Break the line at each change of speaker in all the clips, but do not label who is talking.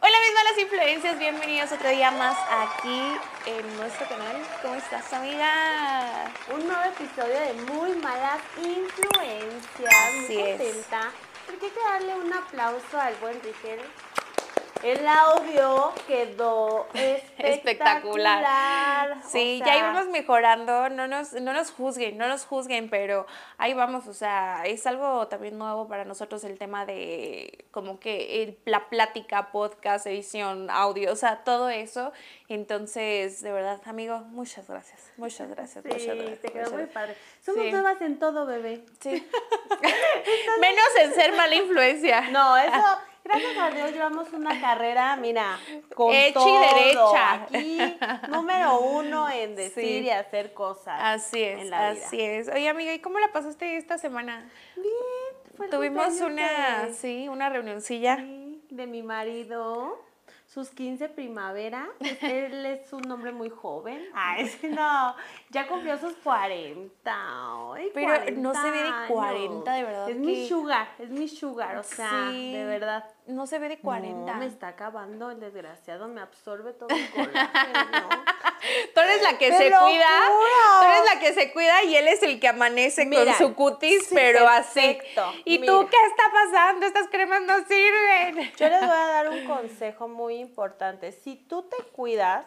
Hola mis malas influencias, bienvenidos otro día más aquí en nuestro canal. ¿Cómo estás amiga?
Un nuevo episodio de Muy Malas Influencias.
Así
Muy
es.
contenta. Porque hay que darle un aplauso al buen Rigel. El audio quedó espectacular.
Espectacular. Sí,
O
ya íbamos mejorando, no nos, no nos juzguen, no nos juzguen, pero ahí vamos, o sea, es algo también nuevo para nosotros el tema de como que el- la plática, podcast, edición, audio, o sea, todo eso. Entonces, de verdad, amigo, muchas gracias, muchas gracias, muchas
Sí,
gracias.
te quedó
muchas
muy
gracias.
padre. Somos
Sí.
nuevas en todo, bebé.
Sí. Menos en ser mala influencia.
No, eso, gracias a Dios, llevamos una carrera, mira, con
Hecha y derecha.
Aquí, número uno en decir
Sí.
y hacer cosas.
Así es,
en la vida.
así es. Oye, amiga, ¿y cómo la pasaste esta semana?
Bien, fue
Tuvimos una,
de-
sí, una reunioncilla.
Sí, de mi marido, sus 15 primavera. Él es un hombre muy joven. Ay, no, ya cumplió sus 40. ay,
Pero no se ve de
40
40, de verdad
Es mi
que-
sugar, es mi sugar, o sea,
Sí.
de verdad.
No se ve de 40.
No, me está acabando el desgraciado, me absorbe todo el colágeno.
Tú eres la que
¡Te
se cuida. Tú eres la que se cuida y él es el que amanece
Mira,
con su cutis,
sí,
pero así.
perfecto,
¿Y
mira.
tú qué está pasando? Estas cremas no sirven.
Yo les voy a dar un consejo muy importante. Si tú te cuidas,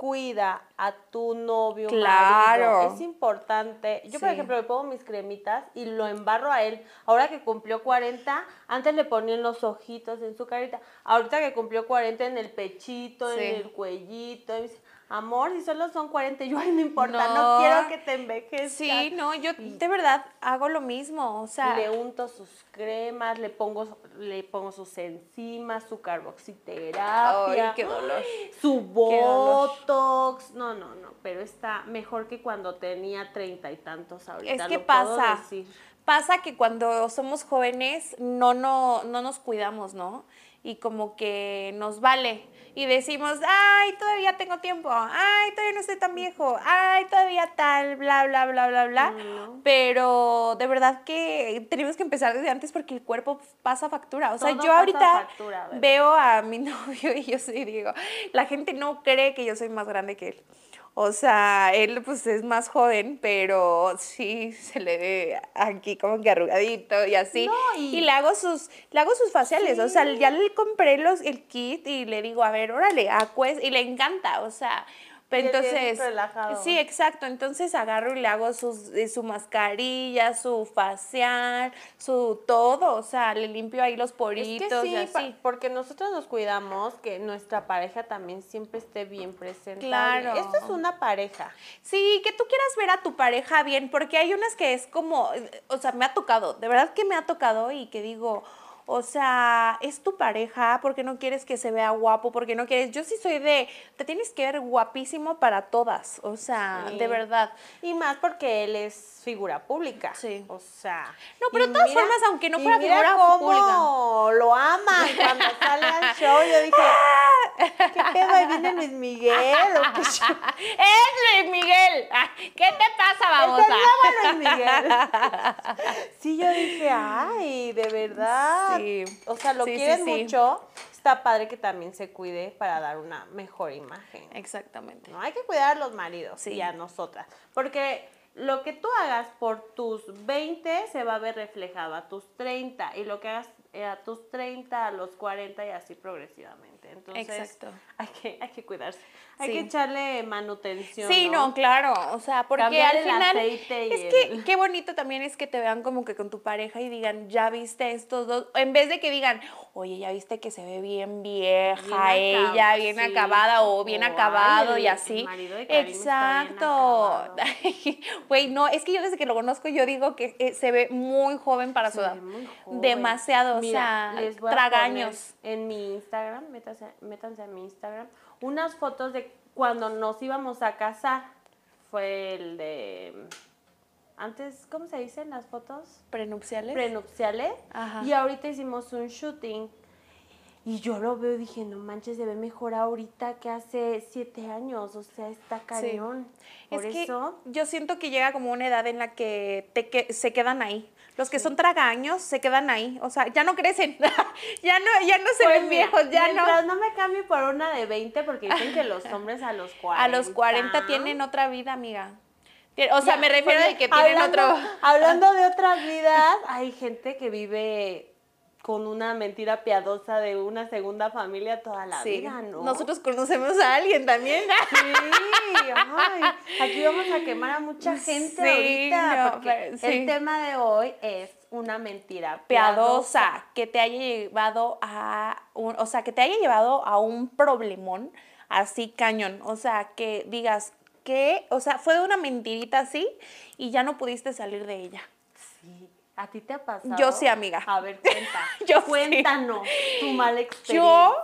cuida a tu novio.
Claro.
marido. Es importante. Yo, por ejemplo, le pongo mis cremitas y lo embarro a él. Ahora que cumplió 40, antes le ponía en los ojitos, en su carita. Ahorita que cumplió 40, en el pechito,
Sí.
en el cuellito. Y me dice, Amor, si solo son 40, yo, ay, no importa, no,
No.
quiero que te envejezcas.
Sí, no, yo de verdad hago lo mismo. O sea,
Le unto sus cremas, le pongo, le pongo sus enzimas, su carboxiterapia.
ay, qué dolor.
Su
dolor.
botox. No, no, no. Pero está mejor que cuando tenía treinta y tantos ahorita.
Es que
lo puedo
pasa.
decir.
Pasa que cuando somos jóvenes no, no, no nos cuidamos, ¿no? Y como que nos vale. Y decimos, ay, todavía tengo tiempo, ay, todavía no estoy tan viejo, ay, todavía tal, bla, bla, bla, bla, bla.
No.
Pero de verdad que tenemos que empezar desde antes porque el cuerpo pasa factura. O sea,
Todo
yo ahorita
factura,
veo a mi novio y yo sí digo, la gente no cree que yo soy más grande que él. O sea, él pues es más joven, pero sí se le ve aquí como que arrugadito y así.
No,
y...
y-
le hago sus, le hago sus faciales. O sea, ya le compré los, el kit y le digo, a ver, órale, acues, y le encanta. O sea, pero entonces.
relajado.
Sí, exacto. Entonces agarro y le hago sus, eh, su mascarilla, su facial, su todo. O sea, le limpio ahí los
Es
poritos
que
y
sí,
así.
porque nosotros nos cuidamos que nuestra pareja también siempre esté bien presente.
Claro.
Esto es una pareja.
Sí, que tú quieras ver a tu pareja bien, porque hay unas que es como, eh, o sea, me ha tocado, de verdad que me ha tocado y que digo, o sea, es tu pareja, porque no quieres que se vea guapo, porque no quieres, yo sí soy de, te tienes que ver guapísimo para todas, o sea,
Sí.
de verdad.
Y más porque él es figura pública.
Sí.
O sea.
No, pero
y
de todas formas, aunque no
y
fuera
mira
figura
cómo
pública.
lo aman cuando sale al show. Yo dije, viene Luis Miguel. ¿o qué show?
¡Es Luis Miguel! ¿Qué te pasa,
Es
babosa?
nuevo Luis Miguel. Sí, yo dije, ay, de verdad.
Sí.
O sea, lo
Sí,
quieren
sí.
mucho. Está padre que también se cuide para dar una mejor imagen.
Exactamente.
No hay que cuidar a los maridos y a nosotras. Porque lo que tú hagas por tus 20 se va a ver reflejado a tus 30 y lo que hagas eh, a tus 30, a los 40 y así progresivamente. Entonces,
Exacto.
hay que, hay que cuidarse. Hay que echarle manutención.
Sí, no, claro, o sea, porque
Cambiar
al
el
final
aceite y
es que
el-
qué bonito también es que te vean como que con tu pareja y digan, ya viste estos dos, en vez de que digan, oye, ya viste que se ve bien vieja
Bien
ella, bien
sí.
acabada o bien acabado
el-
y
el
así.
marido de Karim
Exacto. Güey, no, es que yo desde que lo conozco yo digo que eh, se ve muy joven para su edad. Demasiado, o sea, tragaños.
En mi Instagram, métanse, métanse a mi Instagram, unas fotos de cuando nos íbamos a casar. Fue el de. Antes, ¿cómo se dicen las fotos?
Prenupciales.
Prenupciales.
Ajá.
Y ahorita hicimos un shooting. Y yo lo veo y dije, no manches, se ve mejor ahorita que hace siete años. O sea, está cañón. Por
es
eso.
que yo siento que llega como una edad en la que, te que se quedan ahí. Los que son tragaños se quedan ahí. O sea, ya no crecen. ya no, ya no se
Pues
ven
mira,
viejos. Ya no.
mientras no me cambie por una de 20, porque dicen que los hombres a los 40.
A los 40 tienen otra vida, amiga. O sea,
Ya,
me refiero
porque
de que tienen
hablando,
otro.
Hablando de otras vidas, hay gente que vive con una mentira piadosa de una segunda familia toda la
Sí.
vida, ¿no?
Nosotros conocemos a alguien también.
Sí, ay, aquí vamos a quemar a mucha gente
Sí,
ahorita,
no,
porque
pero
el tema de hoy es una mentira piadosa.
piadosa que te haya llevado a un, o sea, que te haya llevado a un problemón así cañón, o sea, que digas que, o sea, fue una mentirita así y ya no pudiste salir de ella.
Sí. ¿A ti te ha pasado?
Yo sí, amiga.
A ver, cuenta.
Yo sí.
Cuéntanos tu mala
Yo,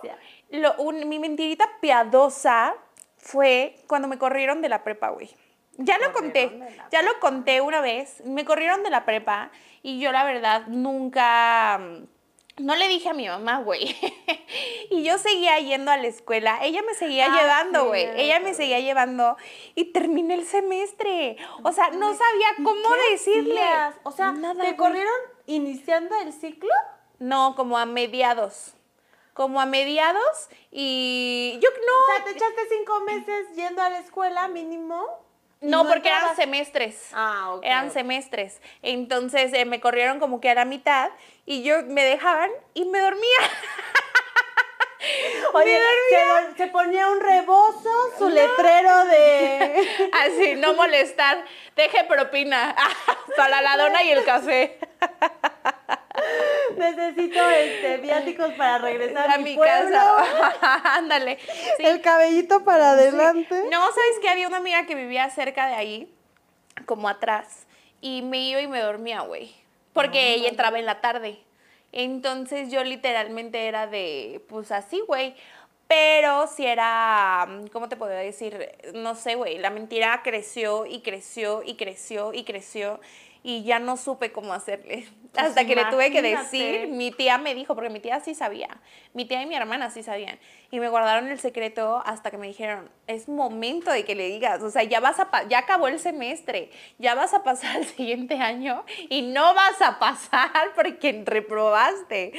experiencia.
lo, un- mi mentirita piadosa fue cuando me corrieron de la prepa, güey. Ya lo conté, ya lo conté una vez, me corrieron de la prepa y yo la verdad nunca, mm, no le dije a mi mamá, güey. y yo seguía yendo a la escuela, ella me seguía
Ah,
llevando, güey, ella me seguía llevando y terminé el semestre. O sea, no sabía
¿Y
cómo decirle.
hacías? O sea,
Nada,
¿te corrieron iniciando el ciclo?
No, como a mediados. Como a mediados y yo no.
O sea, te echaste cinco meses yendo a la escuela mínimo.
No, porque eran semestres.
Ah, ok.
Eran semestres. Entonces eh, me corrieron como que a la mitad y yo me dejaban y me dormía.
Oye, se ponía un rebozo, su letrero de...
Así, no molestar. Deje propina para la dona y el café.
Necesito este, viáticos para regresar
a
mi,
mi casa. Ándale. Sí.
El cabellito para adelante.
No, ¿sabes que Había una amiga que vivía cerca de ahí, como atrás, y me iba y me dormía, güey. Porque ella entraba en la tarde. Entonces yo literalmente era de, pues así, güey. Pero si era, ¿cómo te puedo decir? No sé, güey, la mentira creció y creció y creció y creció y ya no supe cómo hacerle.
Pues
Hasta que le tuve que decir, mi tía me dijo, porque mi tía sí sabía, mi tía y mi hermana sí sabían, y me guardaron el secreto hasta que me dijeron, es momento de que le digas, o sea, ya vas a, ya acabó el semestre, ya vas a pasar el siguiente año y no vas a pasar porque reprobaste.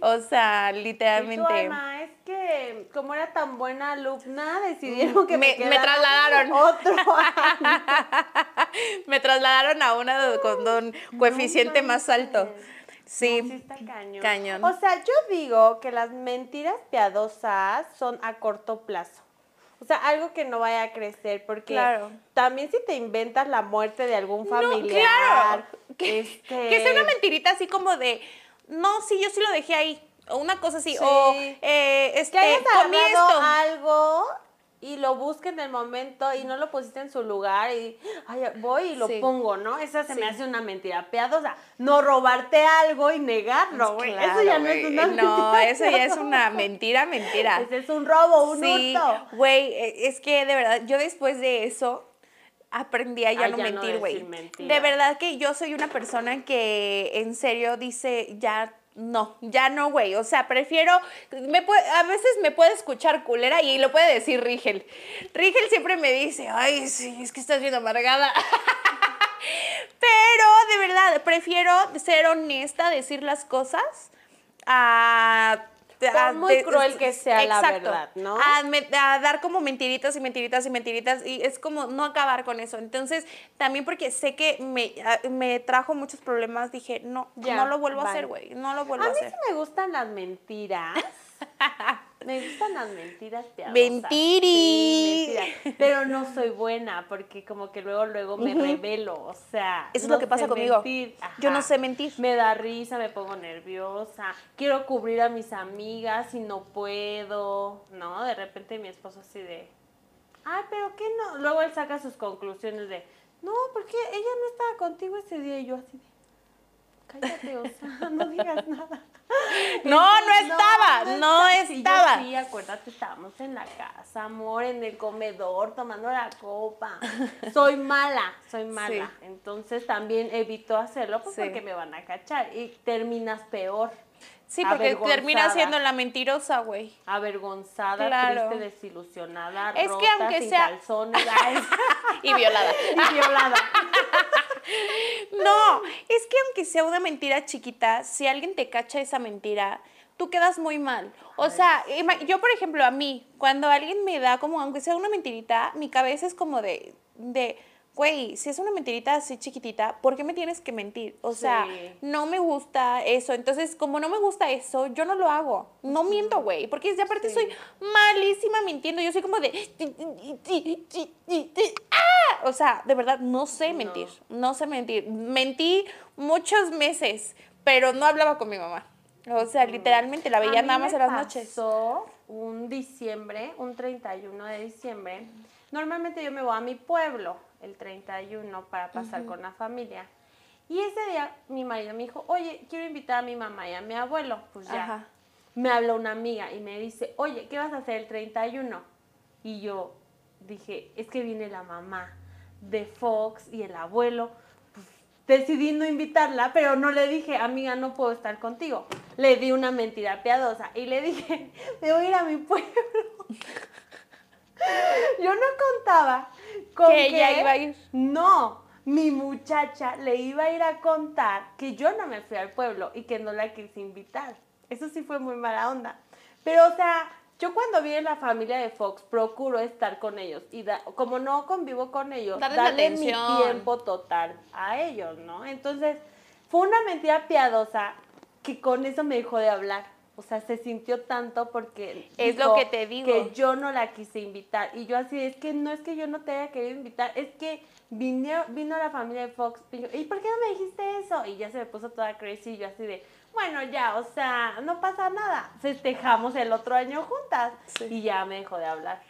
O sea,
Y tu
literalmente.
alma, es que como era tan buena alumna, decidieron que me,
Me- me trasladaron.
Otro año.
me trasladaron a una con un coeficiente más alto. Sí.
No, sí está cañón.
cañón.
O sea, yo digo que las mentiras piadosas son a corto plazo. O sea, algo que no vaya a crecer, porque
Claro.
también si te inventas la muerte de algún
No,
familiar,
claro. Que,
este,
que sea una mentirita así como de, no, sí, yo sí lo dejé ahí. O una cosa así.
Sí.
O, eh, este,
que hayas
comí
agarrado
esto.
algo y lo busques en el momento y no lo pusiste en su lugar y ay, voy y lo
Sí.
pongo, ¿no? Esa se me hace una mentira piadosa. No robarte algo y negarlo, güey. eso ya no es una
No,
mentira
eso ya es una mentira, mentira.
Ese es un robo, un
Sí,
hurto.
güey, eh, es que de verdad, yo después de eso aprendí a ya no
ya no
mentir, güey.
decir
de verdad que yo soy una persona que en serio dice, ya no, ya no, güey. O sea, prefiero, a veces me puede escuchar culera y lo puede decir Rigel. Rigel siempre me dice, ay, sí, es que estás bien amargada. Pero de verdad, prefiero ser honesta, decir las cosas a...
Por muy cruel que sea la verdad, ¿no?
A, a dar como mentiritas y mentiritas y mentiritas y es como no acabar con eso. Entonces, también porque sé que me, a- me trajo muchos problemas, dije, no,
Ya,
no lo vuelvo a hacer, güey, no lo vuelvo
A
a,
mí sí
hacer.
me gustan las mentiras. Me gustan las mentiras piadosas.
Mentiri.
Sí. Pero no soy buena porque como que luego, luego me revelo. O sea,
Eso es lo que pasa conmigo. Yo no sé mentir.
Me da risa, me pongo nerviosa. Quiero cubrir a mis amigas y no puedo. No, de repente mi esposo así de... Ay, pero ¿qué no? Luego él saca sus conclusiones de... No, porque ella no estaba contigo ese día y yo así de... Cállate, o sea, no digas nada.
No, no estaba, no
yo
estaba.
Sí, acuérdate, estábamos en la casa, amor, en el comedor, tomando la copa. Soy mala, soy mala. Entonces también evito hacerlo pues,
Sí.
porque me van a cachar y terminas peor.
Sí, porque termina siendo la mentirosa, güey.
Avergonzada,
Claro.
triste, desilusionada,
Es que
rota,
aunque
sin
sea-
calzones,
Y violada.
y violada.
No, es que aunque sea una mentira chiquita, si alguien te cacha esa mentira, tú quedas muy mal. O sea, yo por ejemplo, a mí, cuando alguien me da como, aunque sea una mentirita, mi cabeza es como de, de, güey, si es una mentirita así chiquitita, ¿por qué me tienes que mentir? O sea,
Sí.
no me gusta eso. Entonces, como no me gusta eso, yo no lo hago. No miento, güey, porque de aparte
Sí.
soy malísima mintiendo. Yo soy como de, ¡ah! O sea, de verdad, no sé
No.
mentir. No sé mentir. Mentí muchos meses, pero no hablaba con mi mamá. O sea, literalmente la
A
veía nada más en las noches.
pasó un diciembre, un 31 de diciembre. Normalmente yo me voy a mi pueblo el 31 para pasar con la familia. Y ese día mi marido me dijo, oye, quiero invitar a mi mamá y a mi abuelo. Pues ya.
Ajá.
Me habló una amiga y me dice, oye, ¿qué vas a hacer el 31? Y yo dije, es que viene la mamá de Fox y el abuelo. Pues, decidí no invitarla, pero no le dije, amiga, no puedo estar contigo. Le di una mentira piadosa y le dije, me voy a ir a mi pueblo. Yo no contaba con
Que ella iba a ir.
No, mi muchacha le iba a ir a contar que yo no me fui al pueblo y que no la quise invitar. Eso sí fue muy mala onda. Pero, o sea, yo cuando viene la familia de Fox procuro estar con ellos y da- como no convivo con ellos,
Darles
darle mi tiempo total a ellos, ¿no? Entonces, fue una mentira piadosa que con eso me dejó de hablar. O sea, se sintió tanto porque
Es lo que te digo.
que yo no la quise invitar. Y yo así, es que no es que yo no te haya querido invitar, es que vino, vino la familia de Fox. Y, yo, ¿y por qué no me dijiste eso? Y ya se me puso toda crazy y yo así de, bueno, ya, o sea, no pasa nada. Festejamos el otro año juntas.
Sí.
Y ya me dejó de hablar.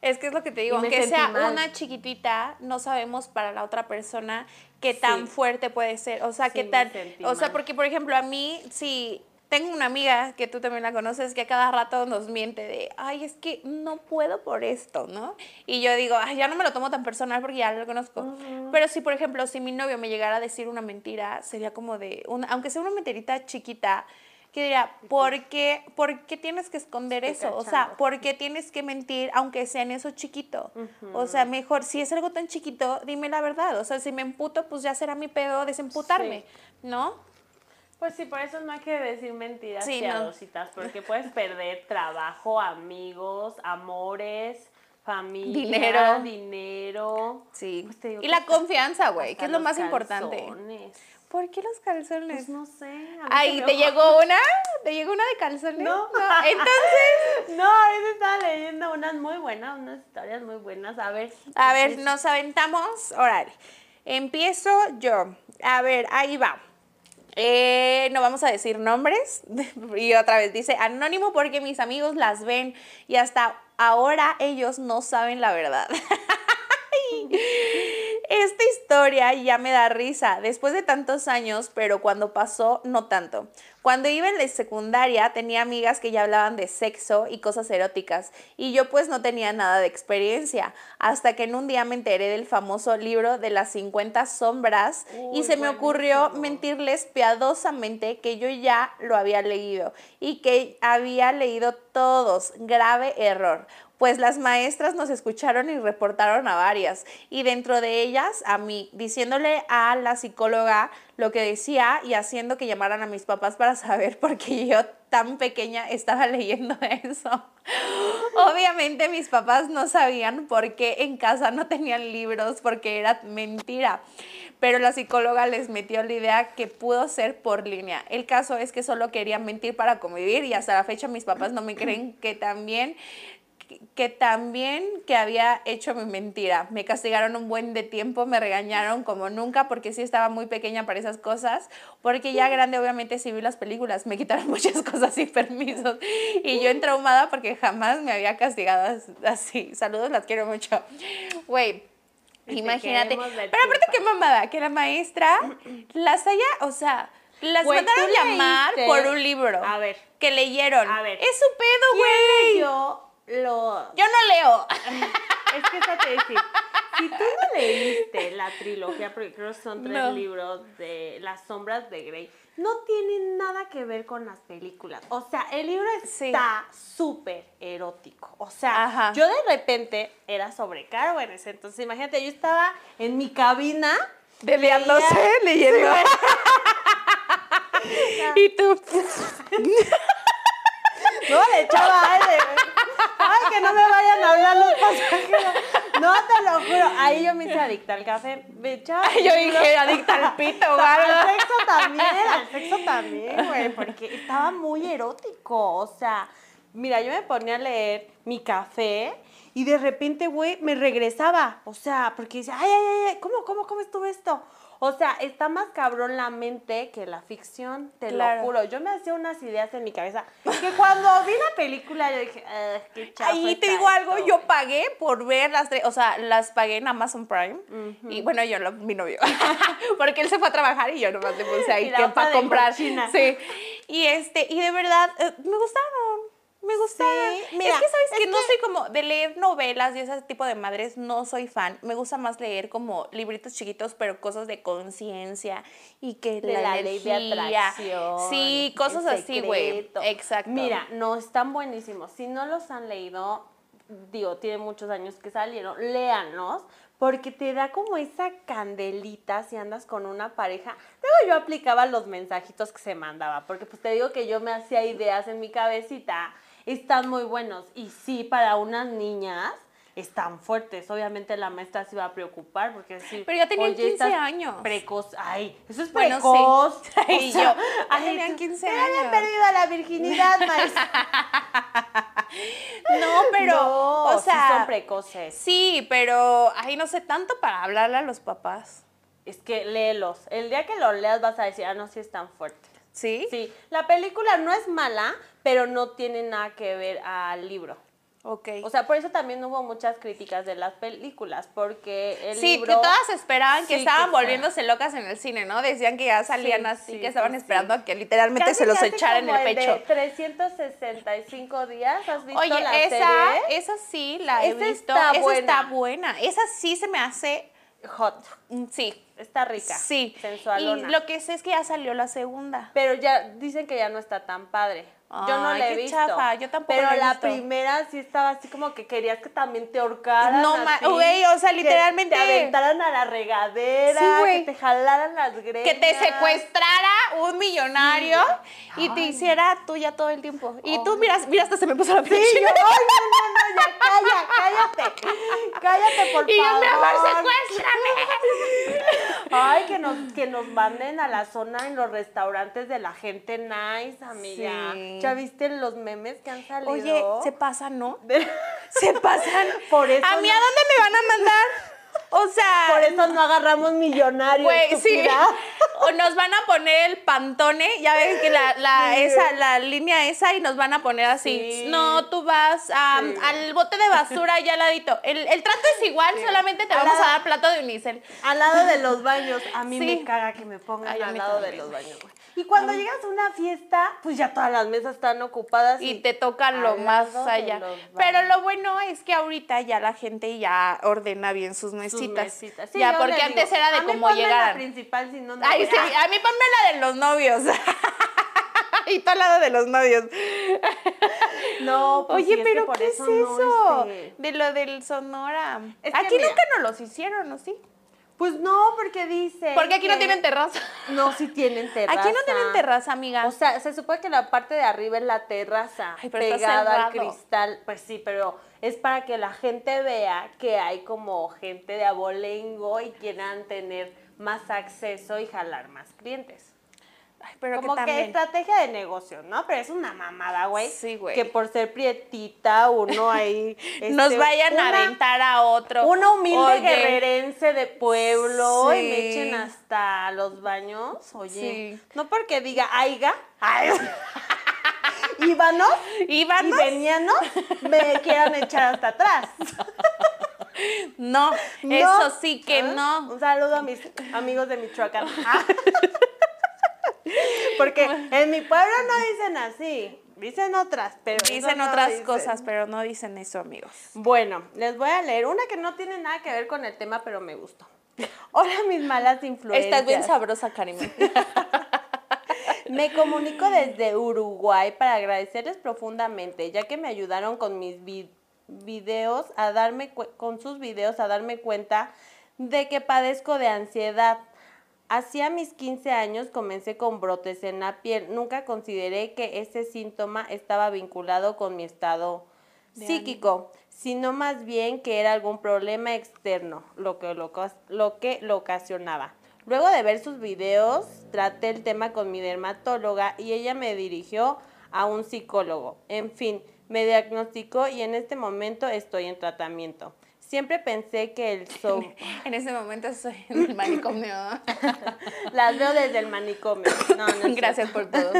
Es que es lo que te digo, aunque sea
mal.
una chiquitita, no sabemos para la otra persona qué
Sí.
tan fuerte puede ser. O sea,
Sí,
qué tan. O sea, porque por ejemplo, a mí, si tengo una amiga que tú también la conoces, que a cada rato nos miente de, ay, es que no puedo por esto, ¿no? Y yo digo, ay, ya no me lo tomo tan personal porque ya lo conozco. Pero si, por ejemplo, si mi novio me llegara a decir una mentira, sería como de, aunque sea una mentirita chiquita, que diría, ¿por qué, ¿por qué tienes que esconder
Estoy
eso? O sea,
cachando.
¿por qué tienes que mentir aunque sea en eso chiquito? O sea, mejor, si es algo tan chiquito, dime la verdad. O sea, si me emputo, pues ya será mi pedo desemputarme, ¿no?
Pues sí, por eso no hay que decir mentiras
Sí, no.
porque puedes perder trabajo, amigos, amores, familia,
Dinero.
dinero.
Sí.
Pues te digo
y la confianza, güey, que es lo más importante. ¿Por qué los calzones?
Pues no sé.
Ay, ¿te llegó una? ¿Te llegó una de calzones?
No.
Entonces,
No, ahorita estaba leyendo unas muy buenas, unas historias muy buenas. A ver.
a ver, nos aventamos. Órale. Empiezo yo. A ver, ahí va. Eh, no vamos a decir nombres. Y otra vez dice anónimo porque mis amigos las ven y hasta ahora ellos no saben la verdad. Esta historia ya me da risa después de tantos años, pero cuando pasó, no tanto. Cuando iba en la secundaria tenía amigas que ya hablaban de sexo y cosas eróticas y yo pues no tenía nada de experiencia, hasta que en un día me enteré del famoso libro de las 50 sombras y se me ocurrió mentirles piadosamente que yo ya lo había leído y que había leído todos. Grave error pues las maestras nos escucharon y reportaron a varias, y dentro de ellas a mí, diciéndole a la psicóloga lo que decía y haciendo que llamaran a mis papás para saber por qué yo tan pequeña estaba leyendo eso. Obviamente mis papás no sabían por qué en casa no tenían libros, porque era mentira. Pero la psicóloga les metió la idea que pudo ser por línea. El caso es que solo querían mentir para convivir y hasta la fecha mis papás no me creen que también que- también que había hecho mi mentira. Me castigaron un buen de tiempo, me regañaron como nunca porque sí estaba muy pequeña para esas cosas, porque ya grande obviamente sí vi las películas, me quitaron muchas cosas sin permisos y yo entraumada porque jamás me había castigado as- así. Saludos, las quiero mucho. Güey, imagínate. Pero aparte qué mamada, que la maestra las haya, o sea, las
Güey,
mandaron llamar por un libro.
A ver.
Que leyeron.
A ver.
Es su pedo,
¿Quién
güey.
Lo...?
Yo no leo.
Es que eso te decir. Si tú no leíste la trilogía, porque creo que son tres
No.
libros de Las sombras de Grey, no tiene nada que ver con las películas. O sea, el libro está súper erótico. O sea,
Ajá.
yo de repente era sobre Caro en ese entonces. Imagínate, yo estaba en mi cabina.
Deleándose,
leía-
leyendo. y tú.
No, le echaba aire. Ay, que no me vayan a hablar los pasajeros. No, te lo juro. Ahí yo me hice adicta al café.
Yo dije, adicta al pito o algo.
Al sexo también, al sexo también, güey, porque estaba muy erótico. O sea, mira, yo me ponía a leer mi café y de repente, güey, me regresaba. O sea, porque decía, ay, ay, ay, ay, ¿cómo, cómo, cómo estuvo esto? O sea, está más cabrón la mente que la ficción, te
Claro.
lo juro. Yo me hacía unas ideas en mi cabeza que cuando vi la película yo dije, "Ugh, qué chafa
Ahí te digo algo,
esto".
yo pagué por ver las tres, o sea, las pagué en Amazon Prime. Y bueno, yo, lo- mi novio, porque él se fue a trabajar y yo nomás le puse ahí que para comprar. Sí. Y este, y de verdad, eh, me gustaron. Me gustaron.
Sí, mira,
es que sabes
es
que no soy como de leer novelas y ese tipo de madres, no soy fan. Me gusta más leer como libritos chiquitos, pero cosas de conciencia y que
de la, ley de atracción.
Sí, cosas así, güey. Exacto.
Mira, no, están buenísimos. Si no los han leído, digo, tiene muchos años que salieron, léanlos, porque te da como esa candelita si andas con una pareja. Luego yo aplicaba los mensajitos que se mandaba, porque pues te digo que yo me hacía ideas en mi cabecita, están muy buenos. Y sí, para unas niñas están fuertes. Obviamente la maestra se iba a preocupar porque decir,
Pero ya tenían
"Oye,
15
estás
años".
Precoz. Ay, eso es
Bueno, sí.
precoz.
Y yo, tenían 15
"Pero había
años".
perdido la virginidad, maestra.
No, pero,
No,
o
sí
sea,
son precoces.
Sí, pero ahí no sé tanto para hablarle a los papás.
Es que léelos. El día que lo leas vas a decir, ah, no, sí es tan fuerte.
¿Sí?
Sí, la película no es mala, pero no tiene nada que ver al libro.
Ok.
O sea, por eso también hubo muchas críticas de las películas, porque el
sí,
libro...
que todas esperaban que
Sí,
estaban
que-
volviéndose locas en el cine, ¿no? Decían que ya salían
Sí,
así,
sí,
que estaban
sí,
esperando
sí.
a que literalmente
Casi,
se los echaran en el
de
pecho.
365 días, ¿has visto
Oye,
la
esa,
serie?
esa sí la he
Esa
visto.
está
esa
buena.
está buena. Esa sí se me hace.
Hot.
mm, Sí.
Está rica.
Sí.
Sensualona.
Y lo que sé es que ya salió la segunda.
Pero ya dicen que ya no está tan padre. Yo no la he visto.
chafa, yo tampoco
Pero
la he
la
visto.
primera sí estaba así como que querías que también te ahorcaran.
No güey, o sea,
que
literalmente-
Te aventaran a la regadera,
Sí,
que te jalaran las greñas.
que te secuestrara un millonario
Sí.
y te hiciera tuya todo el tiempo. Y tú,
Ay.
mira, hasta se me puso la
Sí,
piel
yo, ay, no, no, no. Cállate, por
Y yo,
favor.
mi amor, secuéstrame.
Ay, que nos, que nos manden a la zona en los restaurantes de la gente nice, amiga.
Sí.
¿Ya viste los memes que han salido?
Oye, se pasan, ¿no? Se pasan.
Por eso
¿A mí a dónde me van a mandar? O sea,
Por eso no agarramos millonarios.
güey, sí.
estúpida.
O nos van a poner el pantone, ya ven que la, la,
Sí.
esa, la línea esa y nos van a poner así.
Sí.
No, tú vas a-
Sí.
al bote de basura ya al ladito. El, el trato es igual, solamente te
Al
vamos a dar plato de unicel.
Al lado de los baños. A mí me caga que me pongan
Ay,
al lado de los baños. güey. Y cuando llegas a una fiesta, pues ya todas las mesas están ocupadas.
y te tocan lo más allá. Pero lo bueno es que ahorita ya la gente ya ordena bien sus
sus
mesitas.
mesitas. Sí,
ya, porque antes era de cómo llegaran.
principal, si no, no
Ay,
voy
sí,
a-
mí ponme la de los novios. y tú al lado de los novios.
No, pues sí,
Oye,
es que
pero
por
¿qué es
eso
eso?
no, este,
De lo del Sonora.
Es que
aquí
mira.
nunca nos los hicieron, ¿no? Sí.
Pues no, porque dice.
Porque aquí no tienen terraza.
No, sí tienen terraza.
Aquí no tienen terraza, amiga.
O sea, se supone que la parte de arriba es la terraza,
Ay, pero
pegada al cristal. Pues sí, pero es para que la gente vea que hay como gente de abolengo y quieran tener más acceso y jalar más clientes.
Ay, pero
como
que
estrategia de negocio, ¿no? Pero es una mamada, güey.
Sí, güey.
Que por ser prietita, uno ahí.
nos
este,
vayan a aventar a otro.
Una humilde
Oye,
guerrerense de pueblo y me echen hasta los baños. Oye,
Sí.
no porque diga aiga, ay, íbanos y
¿Íbanos?
veníanos, me quieran echar hasta atrás.
No,
No.
eso sí que
¿Ah?
no.
Un saludo a mis amigos de Michoacán. Porque en mi pueblo no dicen así. Dicen otras, pero
Dicen
no
otras
dicen.
cosas, pero no dicen eso, amigos.
Bueno, les voy a leer una que no tiene nada que ver con el tema, pero me gustó. Hola, mis malas influencias.
Estás bien sabrosa, Karime.
Me comunico desde Uruguay para agradecerles profundamente, ya que me ayudaron con mis vi- videos a darme con sus videos a darme cuenta de que padezco de ansiedad. Hacia mis 15 años comencé con brotes en la piel. Nunca consideré que ese síntoma estaba vinculado con mi estado psíquico, sino más bien que era algún problema externo lo que lo, ocas- lo que lo ocasionaba. Luego de ver sus videos, traté el tema con mi dermatóloga y ella me dirigió a un psicólogo. En fin, me diagnosticó y en este momento estoy en tratamiento. Siempre pensé que el so
En ese momento estoy en el manicomio.
las veo desde el manicomio. No, no.
Gracias por todo.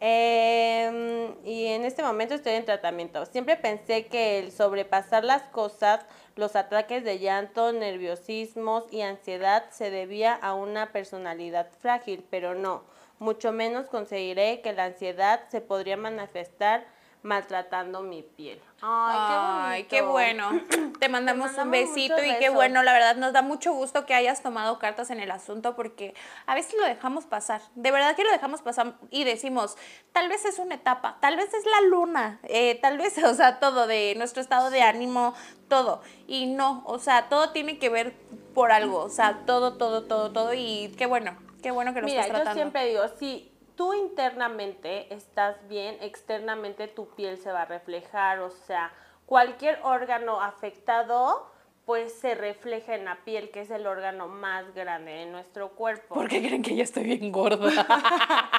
Eh, y en este momento estoy en tratamiento. Siempre pensé que el sobrepasar las cosas, los ataques de llanto, nerviosismos y ansiedad se debía a una personalidad frágil, pero no. Mucho menos conseguiré que la ansiedad se podría manifestar maltratando mi piel.
Ay, qué,
bonito.
bueno. Te mandamos,
mandamos
un besito y qué bueno, la verdad nos da mucho gusto que hayas tomado cartas en el asunto porque a veces lo dejamos pasar. De verdad que lo dejamos pasar y decimos, tal vez es una etapa, tal vez es la luna, eh, tal vez, o sea, todo de nuestro estado de ánimo, todo. Y no, o sea, todo tiene que ver por algo, o sea, todo, todo, todo, todo y qué bueno, qué bueno que lo
Mira,
estás
yo
tratando.
siempre digo, si tú internamente estás bien, externamente tu piel se va a reflejar, o sea, cualquier órgano afectado pues se refleja en la piel, que es el órgano más grande de nuestro cuerpo.
¿Por qué creen que ya estoy bien gorda?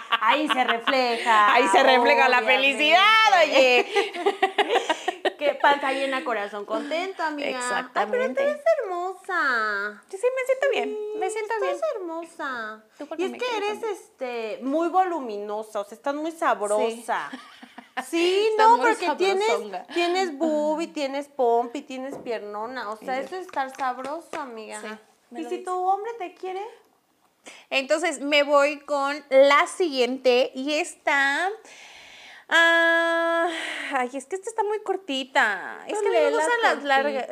Ahí se refleja.
Ahí se refleja la felicidad, oye.
Que panza llena, corazón contento, amiga. Ay,
Exactamente.
pero tú eres hermosa.
Sí, sí, me siento bien, me siento bien.
Estás hermosa.
Tú
Y es que eres este muy voluminosa, o sea, estás muy sabrosa. Sí, no, porque tienes,
sabrosonga.
tienes boob y tienes pomp y tienes piernona. O sea, eso es estar sabroso, amiga.
Sí,
y si tu hombre te quiere,
Entonces me voy con la siguiente y esta. Ah, ay, es que esta está muy cortita. Es
Pues
que me
las
gustan las largas.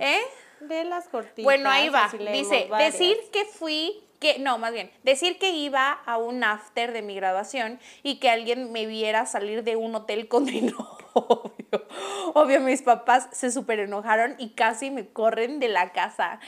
¿Eh?
de las cortitas.
Bueno, ahí va. Dice,
varias.
decir que fui, que, no, más bien, decir que iba a un after de mi graduación y que alguien me viera salir de un hotel con mi novio. Obvio, mis papás se súper enojaron y casi me corren de la casa.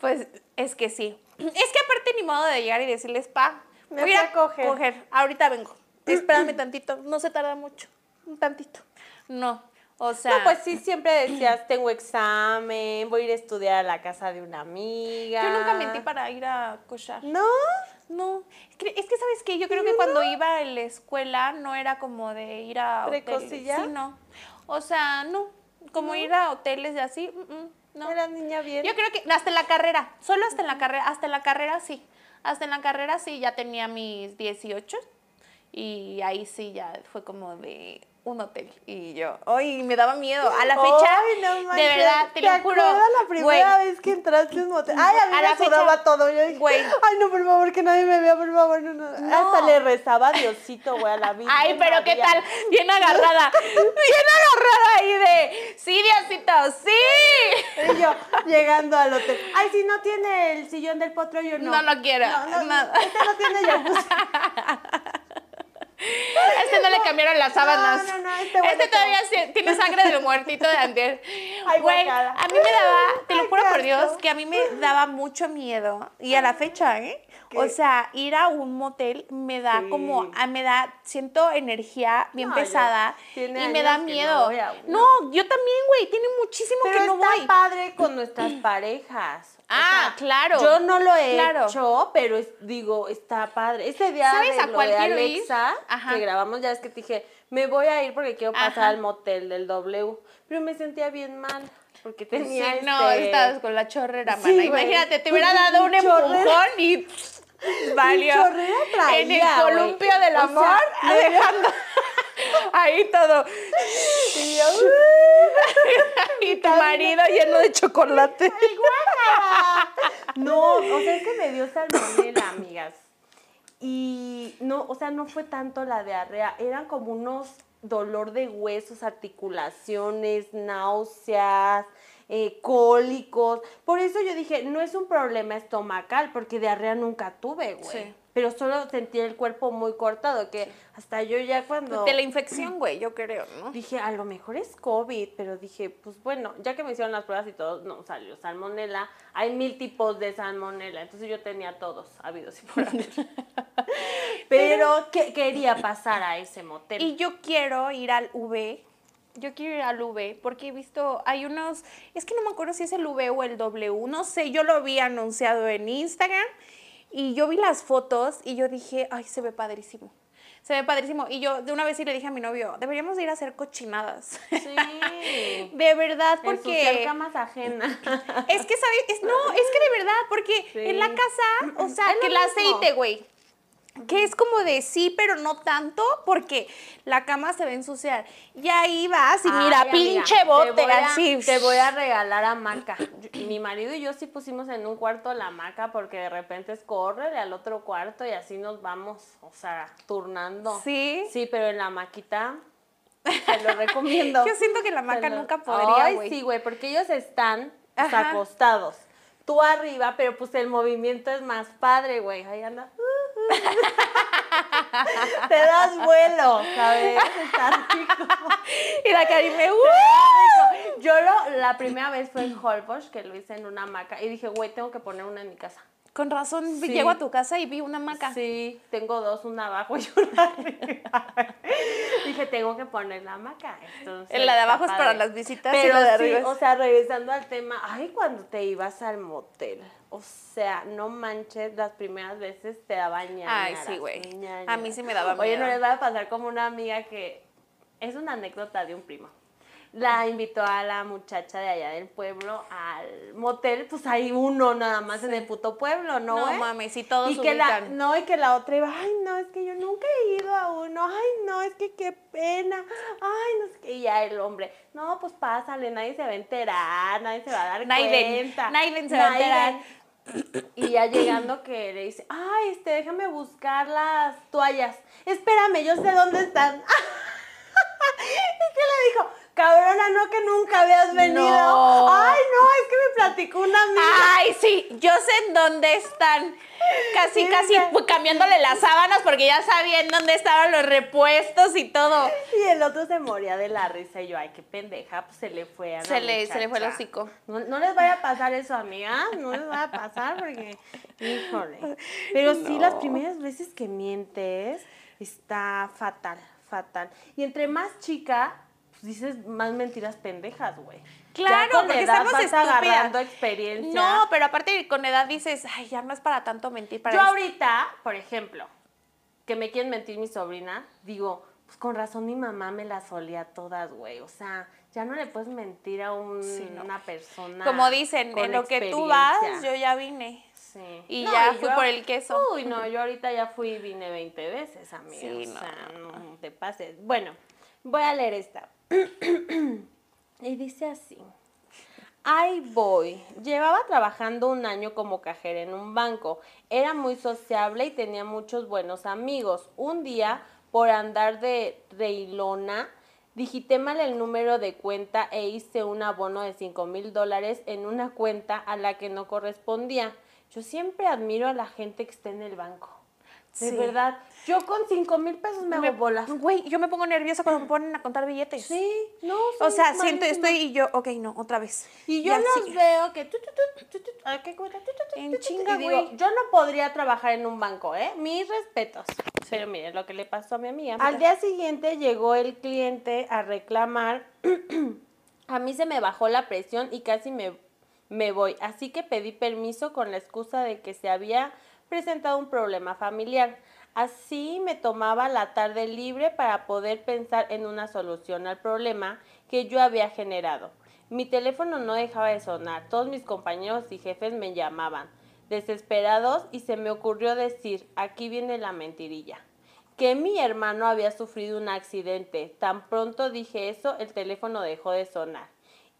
Pues es que sí. Es que aparte ni modo de llegar y decirles, pa,
Me
voy a
a coger".
coger, ahorita vengo. Espérame tantito, no se tarda mucho, un tantito. No, o sea...
No, pues sí, siempre decías, tengo examen, voy a ir a estudiar a la casa de una amiga.
Yo nunca mentí para ir a cochar.
¿No?
No, es que, es que sabes que yo creo que cuando iba a la escuela no era como de ir a hoteles.
¿Precosilla?
Sí, no. O sea, no, como ir a hoteles y así, mm, mm, no.
Eras niña bien.
Yo creo que hasta en la carrera, solo hasta en la carrera, hasta en la carrera sí. Hasta en la carrera sí ya tenía mis 18 y ahí sí ya fue como de un hotel y yo, ay, me daba miedo. A la fecha,
Ay, no
de verdad, te, lo juro.
la primera
güey,
vez que entraste a un motel? Ay, a mí
A
me
la fecha,
todo. Yo dije,
güey.
ay, no, por favor, que nadie me vea, por favor. No, no.
No.
Hasta le rezaba a Diosito, güey, a la Virgen
Ay, pero qué tal, bien agarrada, bien agarrada ahí de, sí, Diosito, sí.
Y yo, llegando al hotel. Ay, si no tiene el sillón del potro, yo no.
No lo quiero,
No, no,
no.
Este no tiene jacuzzi.
Este no le cambiaron las sábanas.
No, no, no, este huele
todavía tiene sangre del muertito de antier.
Ay,
Güey, a mí me daba, te lo juro por Dios, que a mí me daba mucho miedo. Y a la fecha, ¿eh? O sea, ir a un motel me da
Sí.
como, ah, me da, siento energía bien
No,
pesada y me da
no
miedo.
voy a
No, yo también, güey, tiene muchísimo
Pero
que no
está
voy.
padre con nuestras parejas. O
Ah, claro.
Yo no lo he
Claro.
hecho, pero es- digo, está padre. Ese día
¿Sabes
de
a cuál
de
ir?
Alexa,
Ajá.
que grabamos, ya es que te dije, me voy a ir porque quiero pasar
Ajá.
al motel del W. Pero me sentía bien mal, porque tenía
Sí, no,
este-
estabas con la chorrera,
Sí,
mana. Imagínate, te hubiera dado un empujón y valió.
chorrera traía,
en el columpio del
O sea,
amor, dejando ahí todo.
Y yo,
y tu marido lleno de chocolate.
No, o sea, es que me dio salmonela, amigas. Y no, o sea, no fue tanto la diarrea, eran como unos dolor de huesos, articulaciones, náuseas, eh, cólicos. Por eso yo dije, no es un problema estomacal, porque diarrea nunca tuve, güey.
Sí.
Pero solo sentí el cuerpo muy cortado, que hasta yo ya cuando...
De la infección, güey, yo creo, ¿no?
Dije, a lo mejor es COVID, pero dije, pues bueno, ya que me hicieron las pruebas y todo, no salió salmonela. Hay mil tipos de salmonela, entonces yo tenía todos habidos y por haber. pero que quería pasar a ese motel.
Y yo quiero ir al V. Yo quiero ir al V porque he visto, hay unos, es que no me acuerdo si es el V o el W, no sé, yo lo vi anunciado en Instagram y yo vi las fotos y yo dije, ay, se ve padrísimo. Se ve padrísimo. Y yo de una vez sí le dije a mi novio, deberíamos ir a hacer cochinadas.
Sí.
de verdad, porque...
camas ajenas.
Es que, ¿sabes? Es, no, es que de verdad, porque
Sí.
en la casa, o sea,
Es
que el aceite, güey, que es como de sí, pero no tanto, porque la cama se va a ensuciar. Y ahí vas y mira,
Ay, amiga,
pinche
te
bote,
voy a-
así.
Te voy a regalar hamaca. Yo- Mi marido y yo sí pusimos en un cuarto la hamaca porque de repente es córrele al otro cuarto y así nos vamos, o sea, turnando.
Sí.
Sí, pero en la maquita te lo recomiendo.
Yo siento que la maca
lo-
nunca podría,
Ay, sí, güey, porque ellos están pues, acostados. Tú arriba, pero pues el movimiento es más padre, güey. Ahí anda. Te das vuelo, ¿sabes? Está rico.
Y la Karime, ¡uh!
rico. Yo lo, la primera vez fue en Holbox, que lo hice en una hamaca, y dije, güey, tengo que poner una en mi casa.
Con razón,
Sí.
llego a tu casa y vi una hamaca.
Sí, tengo dos, una abajo y una arriba. dije, tengo que poner la hamaca. Entonces,
La de abajo es para las visitas y
Pero
la de
sí,
arriba es-
o sea, regresando al tema, ay, cuando te ibas al motel, o sea, no manches, las primeras veces te daban
Ay,
ñañaras,
sí, güey. A mí sí me daba
Oye,
miedo.
no les va a pasar como una amiga que, es una anécdota de un primo. La invitó a la muchacha de allá del pueblo al motel, pues hay uno nada más en el puto pueblo, ¿no?
No
güey?
mames, y todos
y que la, no, y que la otra iba, ay, no, es que yo nunca he ido a uno, ay, no, es que qué pena, ay, no sé qué, y ya el hombre, no, pues pásale, nadie se va a enterar, nadie se va a dar
Naiden,
cuenta.
Naiden se va a enterar.
Y ya llegando que le dice, ay, este, déjame buscar las toallas, espérame, yo sé dónde están. ¿Y qué le dijo? Cabrona, no que nunca habías venido.
No.
Ay, no, es que me platicó una amiga.
Ay, sí, yo sé en dónde están. Casi, casi pues, cambiándole las sábanas porque ya sabía en dónde estaban los repuestos y todo.
Y el otro se moría de la risa y yo, ay, qué pendeja, pues se le fue a la
Se le, se le fue el hocico.
No, no les vaya a pasar eso, amiga, no les vaya a pasar porque, híjole. Pero sí, las primeras veces que mientes está fatal, fatal. Y entre más chica, dices más mentiras pendejas, güey. Ya
Claro,
con
porque
edad
estamos
vas agarrando experiencia.
No, pero aparte con edad dices, ay, ya no es para tanto mentir para
Yo
esto".
ahorita, por ejemplo, que me quieren mentir mi sobrina, digo, pues con razón mi mamá me las olía todas, güey. O sea, ya no le puedes mentir a un-
Sí, no.
una persona.
Como dicen, en lo que tú vas, yo ya vine.
Sí.
y ya fui
yo-
por el queso.
Uy, no, yo ahorita ya fui y vine 20 veces, amiga.
Sí,
o
no,
sea, no, te pases. Bueno, voy a leer esta. y dice así. Ahí voy. Llevaba trabajando un año como cajera en un banco. Era muy sociable y tenía muchos buenos amigos. Un día, por andar de reilona, digité mal el número de cuenta e hice un abono de 5 mil dólares en una cuenta a la que no correspondía. Yo siempre admiro a la gente que está en el banco. De
Sí.
verdad. Yo con 5 mil pesos me, hago bolas.
Güey, yo me pongo nerviosa cuando me ponen a contar billetes.
Sí, no.
O sea, siento, estoy y yo, ok, no, otra vez.
Y yo
Ya,
los veo que...
En chinga,
y digo,
güey.
yo no podría trabajar en un banco, ¿eh? Mis respetos. Pero miren lo que le pasó a mi amiga. Al día siguiente llegó el cliente a reclamar. a mí se me bajó la presión y casi me, me voy. Así que pedí permiso con la excusa de que se había presentado un problema familiar. Así me tomaba la tarde libre para poder pensar en una solución al problema que yo había generado. Mi teléfono no dejaba de sonar, todos mis compañeros y jefes me llamaban, desesperados, y se me ocurrió decir, aquí viene la mentirilla, que mi hermano había sufrido un accidente. Tan pronto dije eso, el teléfono dejó de sonar.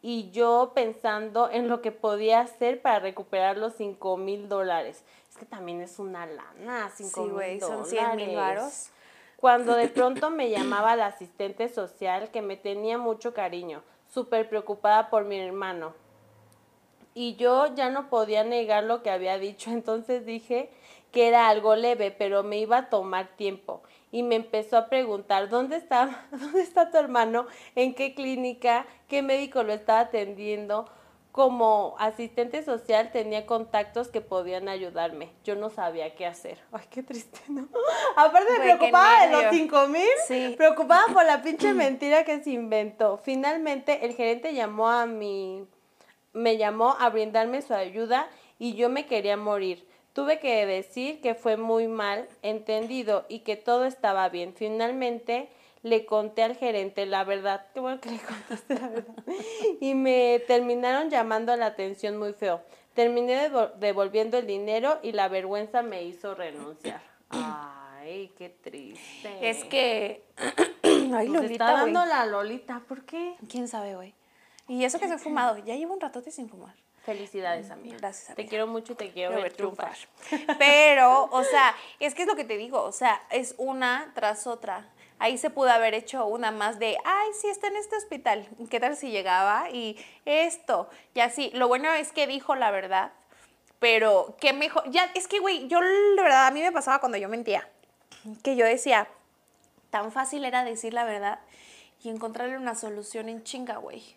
Y yo pensando en lo que podía hacer para recuperar los 5 mil dólares. Que también es una lana, cinco
Sí, güey, son 100 mil varos.
Cuando de pronto me llamaba la asistente social que me tenía mucho cariño, súper preocupada por mi hermano. Y yo ya no podía negar lo que había dicho, entonces dije que era algo leve, pero me iba a tomar tiempo. Y me empezó a preguntar, ¿dónde está, ¿dónde está tu hermano? ¿En qué clínica? ¿Qué médico lo estaba atendiendo? Como asistente social tenía contactos que podían ayudarme. Yo no sabía qué hacer. Ay, qué triste, ¿no? Aparte
qué
preocupaba de los
nervio.
cinco mil,
Sí.
preocupada por la pinche mentira que se inventó. Finalmente el gerente llamó a mi me llamó a brindarme su ayuda y yo me quería morir. Tuve que decir que fue muy mal entendido y que todo estaba bien. Finalmente le conté al gerente la verdad. Qué bueno que le contaste la verdad. Y me terminaron llamando la atención muy feo. Terminé devol- devolviendo el dinero y la vergüenza me hizo renunciar. Ay, qué triste.
Es que. Ay, Lolita,
está dando la Lolita. ¿Por qué?
¿Quién sabe, güey? Y eso que se ha fumado. Ya llevo un ratote sin fumar.
Felicidades, amiga.
Gracias,
Te
amiga.
quiero mucho y te quiero ver
ver
triunfar.
Pero, o sea, es que es lo que te digo, o sea, es una tras otra. Ahí se pudo haber hecho una más de, ay, sí está en este hospital. ¿Qué tal si llegaba? Y esto, y así. Lo bueno es que dijo la verdad, pero qué mejor. Ya, es que, güey, yo, la verdad, a mí me pasaba cuando yo mentía, que yo decía, tan fácil era decir la verdad y encontrarle una solución en chinga, güey.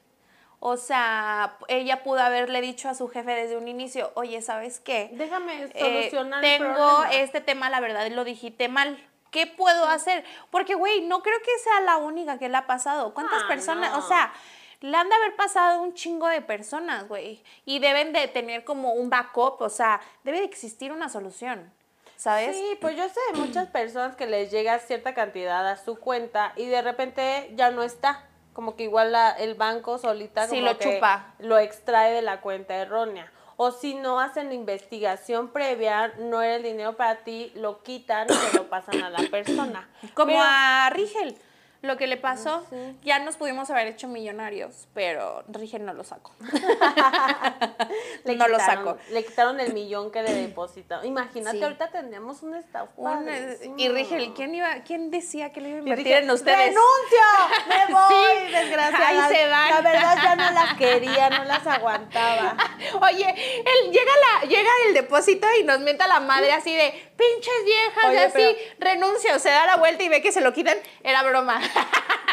O sea, ella pudo haberle dicho a su jefe desde un inicio, oye, ¿sabes qué?
Déjame
Eh,
solucionar el
tengo
problema.
este tema, la verdad, lo dijiste mal. ¿Qué puedo hacer? Porque, güey, no creo que sea la única que le ha pasado. ¿Cuántas
Ah,
personas? O sea, le han de haber pasado un chingo de personas, güey. Y deben de tener como un backup, o sea, debe de existir una solución, ¿sabes?
Sí, pues yo sé de muchas personas que les llega cierta cantidad a su cuenta y de repente ya no está. Como que igual la- el banco solita
Sí,
como
lo
que
chupa.
lo extrae de la cuenta errónea. O si no hacen la investigación previa, no era el dinero para ti, lo quitan y se lo pasan a la persona.
Como
Pero-
a Rigel. Lo que le pasó,
Sí.
ya nos pudimos haber hecho millonarios, pero Rigel no lo sacó.
le
no lo
quitaron-
sacó.
Le quitaron el millón que le depositaron. Imagínate,
Sí.
ahorita tendríamos un padrísimo.
y Rigel, ¿quién, iba, ¿quién decía que le iba a invertir
dije,
en ustedes?
¡Renuncio! ¡Me voy,
Sí.
desgraciada!
Ahí se van.
La verdad ya no las quería, no las aguantaba.
Oye, él llega, la, llega el depósito y nos mienta la madre así de pinches viejas
Oye,
y así,
pero-
renuncio, se da la vuelta y ve que se lo quitan. Era broma.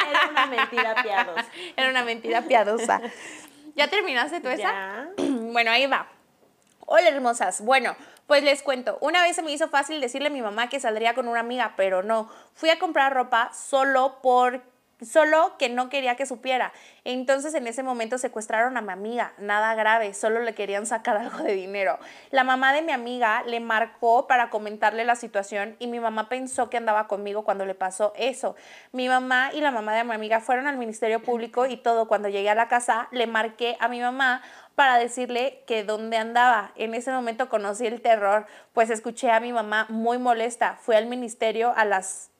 Era una mentira piadosa.
Era una mentira piadosa. ¿Ya terminaste tú esa? Bueno, ahí va. Hola, hermosas. Bueno, pues les cuento. Una vez se me hizo fácil decirle a mi mamá que saldría con una amiga, pero no. Fui a comprar ropa solo por solo que no quería que supiera. Entonces en ese momento secuestraron a mi amiga, nada grave, solo le querían sacar algo de dinero. La mamá de mi amiga le marcó para comentarle la situación y mi mamá pensó que andaba conmigo cuando le pasó eso. Mi mamá y la mamá de mi amiga fueron al Ministerio Público y todo. Cuando llegué a la casa le marqué a mi mamá para decirle que dónde andaba. En ese momento conocí el terror, pues escuché a mi mamá muy molesta. Fui al ministerio a las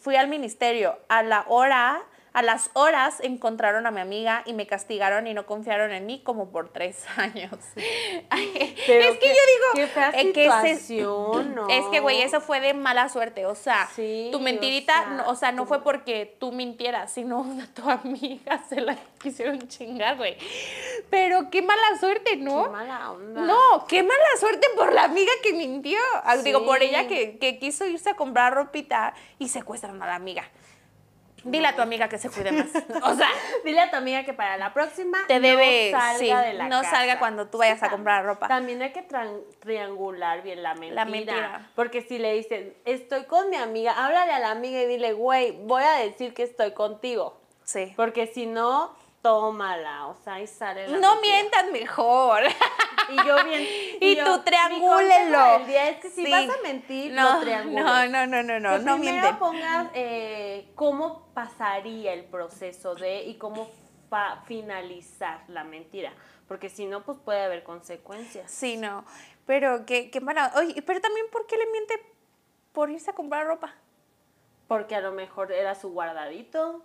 fui al ministerio. A la hora, a las horas encontraron a mi amiga y me castigaron y no confiaron en mí como por tres años.
Pero
es que
qué-
yo digo,
qué fea
eh, que ese-
situación, ¿no?
es que güey, eso fue de mala suerte, o sea,
Sí,
tu
o
mentirita,
sea,
no- o sea, no fue porque tú mintieras, sino a tu amiga se la quisieron chingar, güey. Pero qué mala suerte, ¿no?
Qué mala onda.
No, qué mala suerte por la amiga que mintió. Ah, Digo, por ella que, que quiso irse a comprar ropita y secuestran a la amiga. Dile a tu amiga que se cuide más. O sea,
Dile a tu amiga que para la próxima
Te debe-
no salga
sí,
de la
no
casa.
salga cuando tú vayas a comprar ropa.
También hay que triangular bien la mentira.
mentira.
Porque si le dicen, estoy con mi amiga, háblale a la amiga y dile, güey, voy a decir que estoy contigo.
sí.
Porque si no, tómala. O sea, ahí sale la
No
mentira.
mientas mejor.
Y yo bien.
Y
yo,
tú triangúlelo.
del día es que si
Sí.
vas a mentir,
No,
no
no, no, no, no, no,
Que
no
primero pongas eh, cómo pasaría el proceso de y cómo finalizar la mentira. Porque si no, pues puede haber consecuencias.
Sí, no. Pero qué, qué mala. Oye, pero también, ¿por qué le miente por irse a comprar ropa?
Porque a lo mejor era su guardadito.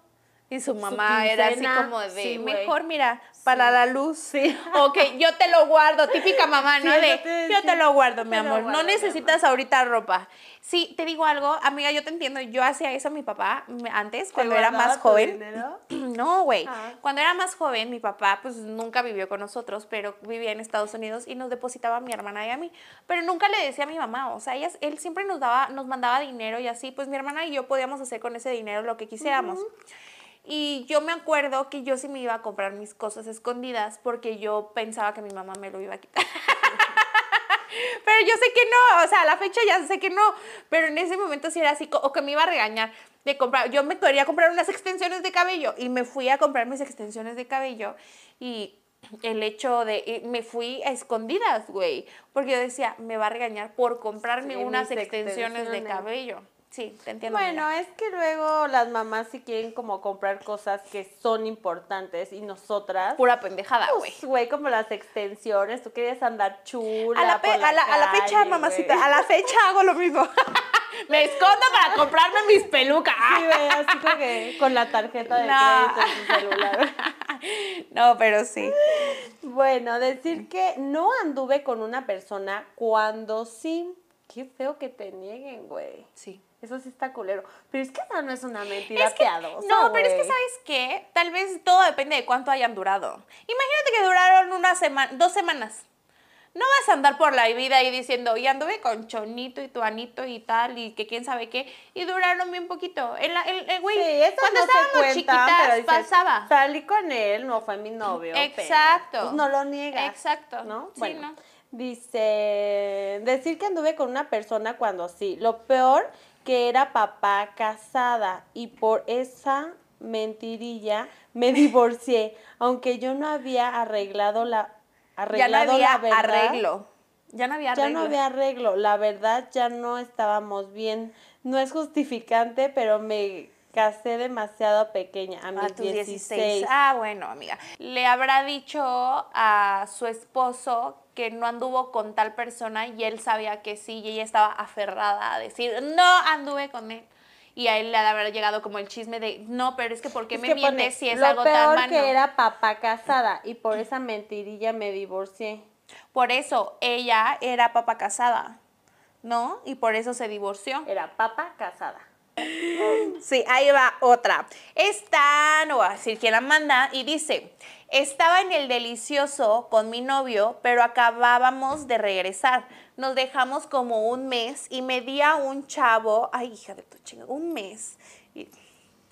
Y su mamá era así como de,
Sí,
mejor mira, para la luz.
Sí.
O que yo te lo guardo, típica mamá, ¿no? De,
yo te-
yo te
sí,
lo guardo, mi amor.
guardo,
no necesitas ahorita ropa. Sí, te digo algo, amiga, yo te entiendo. Yo hacía eso a mi papá antes, cuando era más joven.
dinero?
No, güey.
Ah.
Cuando era más joven, mi papá pues nunca vivió con nosotros, pero vivía en Estados Unidos y nos depositaba a mi hermana y a mí. Pero nunca le decía a mi mamá, o sea, ella, él siempre nos daba, nos mandaba dinero y así, pues mi hermana y yo podíamos hacer con ese dinero lo que quisiéramos. Y yo me acuerdo que yo sí me iba a comprar mis cosas escondidas porque yo pensaba que mi mamá me lo iba a quitar. Pero yo sé que no, o sea, a la fecha ya sé que no, pero en ese momento sí era así, o que me iba a regañar de comprar, yo me quería comprar unas extensiones de cabello y me fui a comprar mis extensiones de cabello y el hecho de, me fui a escondidas, güey, porque yo decía, me va a regañar por comprarme
Sí,
unas extensiones de cabello. Sí, te entiendo.
Bueno, es que luego las mamás sí quieren como comprar cosas que son importantes y nosotras,
pura pendejada, güey.
pues, güey, como las extensiones, tú querías andar chula
A la, pe-
por la
a la- a la fecha, mamacita,
güey.
a la fecha hago lo mismo. me escondo para comprarme mis pelucas.
Sí, güey, así como que con la tarjeta de
No.
crédito en tu celular.
no, pero sí.
Bueno, decir que no anduve con una persona cuando sí. Qué feo que te nieguen, güey.
Sí.
Eso sí está culero. Pero es que esa no es una mentira
Es que-
piadosa,
no, pero es que
güey.
sabes qué, tal vez todo depende de cuánto hayan durado. Imagínate que duraron una semana, dos semanas. No vas a andar por la vida ahí diciendo, y anduve con Chonito y Tuanito y tal, y que quién sabe qué, y duraron bien poquito. El, el, el güey,
Sí, eso
cuando
no
estábamos chiquitas
pero dices,
pasaba.
Salí con él, no fue mi novio. pero,
Exacto.
pues, no lo niegas.
Exacto.
¿No?
Sí,
bueno,
no.
dice, decir que anduve con una persona cuando sí. Lo peor que era papá casada y por esa mentirilla me divorcié, aunque yo no había arreglado la
Ya no
arreglado
había
la verdad.
arreglo. Ya no había
Ya
arreglo.
no había arreglo, la verdad ya no estábamos bien. No es justificante, pero me casé demasiado pequeña, a mis
A tus 16.
16.
Ah, bueno, amiga. Le habrá dicho a su esposo que no anduvo con tal persona y él sabía que sí y ella estaba aferrada a decir, no anduve con él. Y a él le habrá llegado como el chisme de, no, pero es que ¿por qué
Es
me mientes si es
lo
algo tan
peor
malo?
que era papá casada y por esa mentirilla me divorcié.
Por eso ella era papa casada, ¿no? Y por eso se divorció.
Era papá casada.
Sí, ahí va otra. Esta, no voy a decir quién la manda, y dice, estaba en el delicioso con mi novio, pero acabábamos de regresar. Nos dejamos como un mes y me di a un chavo, ay, hija de tu chinga, un mes.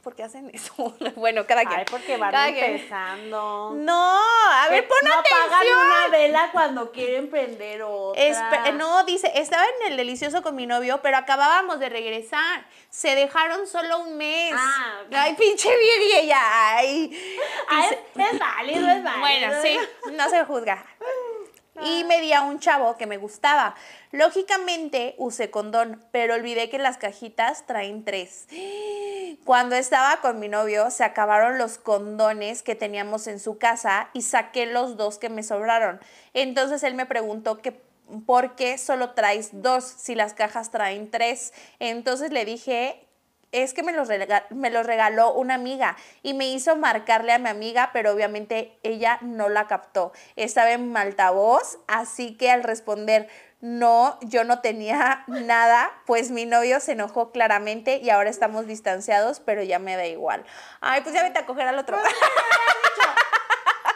¿Por qué hacen eso? bueno, cada quien.
Ay, porque van
cada quien.
empezando.
No, a ver, pon
no apagan
atención.
una vela cuando quieren prender otra.
Espe- no, dice, estaba en el delicioso con mi novio, pero acabábamos de regresar. Se dejaron solo un mes.
Ah, ok.
Ay, pinche ella. Ay.
Ay, es válido, es válido.
Bueno, sí, no se juzga. Y me di a un chavo que me gustaba. Lógicamente usé condón, pero olvidé que las cajitas traen tres. Cuando estaba con mi novio, se acabaron los condones que teníamos en su casa y saqué los dos que me sobraron. Entonces él me preguntó que por qué solo traes dos si las cajas traen tres. Entonces le dije es que me los, rega- me los regaló una amiga y me hizo marcarle a mi amiga, pero obviamente ella no la captó. Estaba en altavoz, así que al responder no, yo no tenía nada, pues mi novio se enojó claramente y ahora estamos distanciados, pero ya me da igual. Ay, pues ya vete a coger al otro.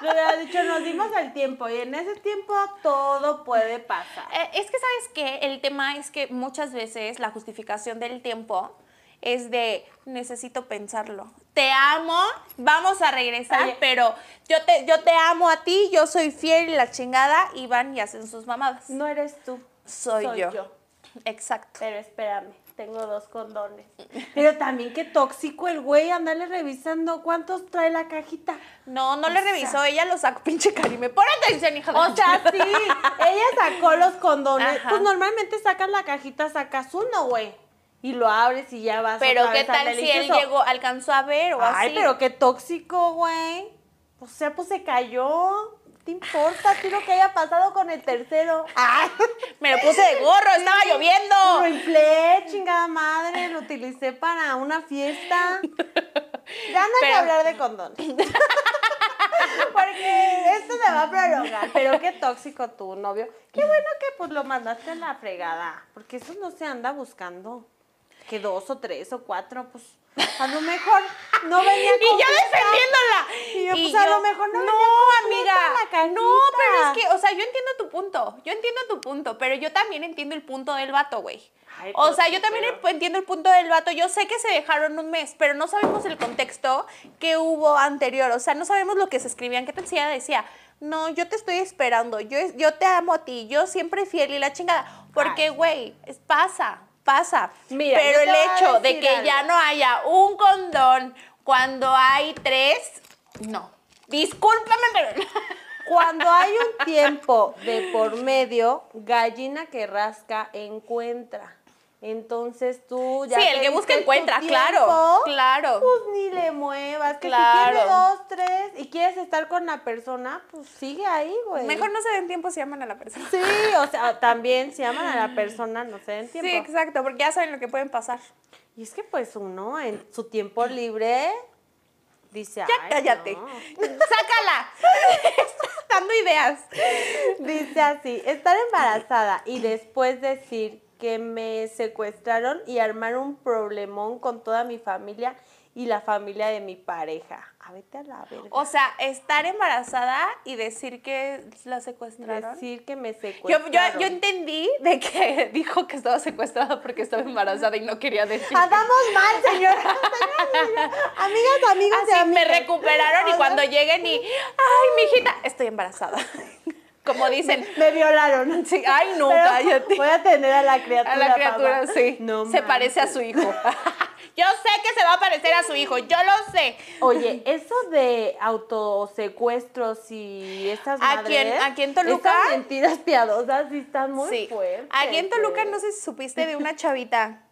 Le hubiera dicho, nos dimos el tiempo y en ese tiempo todo puede pasar.
Eh, es que, ¿sabes qué? El tema es que muchas veces la justificación del tiempo es de necesito pensarlo. Te amo, vamos a regresar,
Oye.
pero yo te, yo te amo a ti, yo soy fiel y la chingada, y van y hacen sus mamadas.
No eres tú.
soy,
soy
yo.
yo.
Exacto.
Pero espérame, tengo dos condones. Pero también qué tóxico el güey, andarle revisando cuántos trae la cajita.
No, no le
sea-
revisó, ella lo sacó, pinche Karime. Pon atención, hija de
O sea, sí, ella sacó los condones.
Ajá.
Pues normalmente sacas la cajita, sacas uno, güey. Y lo abres y ya vas
Pero
otra
qué
vez al
tal si él
delicioso.
llegó, alcanzó a ver o
Ay,
así.
pero qué tóxico, güey. O sea, pues se cayó. ¿Te importa a ti lo que haya pasado con el tercero?
Ay, me lo puse de gorro, estaba
Lo
lloviendo.
inflé, chingada madre, lo utilicé para una fiesta. Ya no hay que
Pero-
hablar de condones. Porque esto se va a prolongar. Pero qué tóxico tu novio. Qué bueno que pues lo mandaste a la fregada. Porque eso no se anda buscando. Que dos o tres o cuatro, pues a lo mejor no venía
Y yo defendiéndola.
Y yo, pues, a lo mejor no venía la
amiga. No, pero es que, o sea, yo entiendo tu punto. Yo entiendo tu punto, pero yo también entiendo el punto del vato, güey. O sea, yo también
pero-
entiendo el punto del vato. Yo sé que se dejaron un mes, pero no sabemos el contexto que hubo anterior. O sea, no sabemos lo que se escribían. ¿Qué tal si ella decía? No, yo te estoy esperando. Yo, yo te amo a ti. Yo siempre fiel y la chingada. Porque, güey, pasa, pasa.
Mira,
pero el hecho de que ya no haya un condón cuando hay tres, no. Discúlpame, pero...
Cuando hay un tiempo de por medio, gallina que rasca encuentra. Entonces tú ya.
Sí, el que busca encuentra, claro,
tiempo,
claro.
Pues ni le muevas. Que
Claro.
si dos, tres y quieres estar con la persona, pues sigue ahí, güey.
Mejor no se den tiempo si aman a la persona.
Sí, o sea, también si aman a la persona, no se den tiempo.
Sí, exacto, porque ya saben lo que pueden pasar.
Y es que pues uno en su tiempo libre dice,
Ya
"Ay,
cállate.
no".
Sácala. Estás dando ideas.
Dice así, estar embarazada y después decir que me secuestraron y armar un problemón con toda mi familia y la familia de mi pareja. A vete a la verga.
O sea, estar embarazada y decir que la secuestraron.
decir que me secuestraron.
yo, yo entendí de que dijo que estaba secuestrada porque estaba embarazada y no quería decir.
Andamos mal, señora. Amigas, amigos y
Así me
amigas.
recuperaron y cuando lleguen y, ay, mijita, estoy embarazada. Como dicen,
Me violaron.
sí, ay, no,
Pero
cállate.
Voy a tener a la criatura.
A la criatura,
papá.
sí.
No
se parece a su hijo. Yo sé que se va a parecer a su hijo, yo lo sé.
Oye, eso de autosecuestros y estas
¿A
madres,
quién- aquí en Toluca?
Estas mentiras piadosas sí están muy
sí.
fuertes.
Aquí en Toluca no sé si supiste de una chavita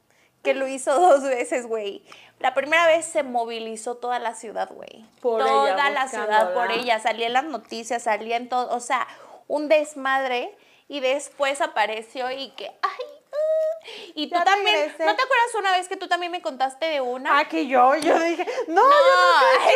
que lo hizo dos veces, güey. La primera vez se movilizó toda la ciudad, güey.
Por
toda
ella,
la ciudad por ella. Salía en las noticias, salía en todo. O sea, un desmadre. Y después apareció y que, ay, ah. y tú
Ya
también,
regresé.
¿no te acuerdas una vez que tú también me contaste de una?
Ah, que yo, yo dije, no,
No,
yo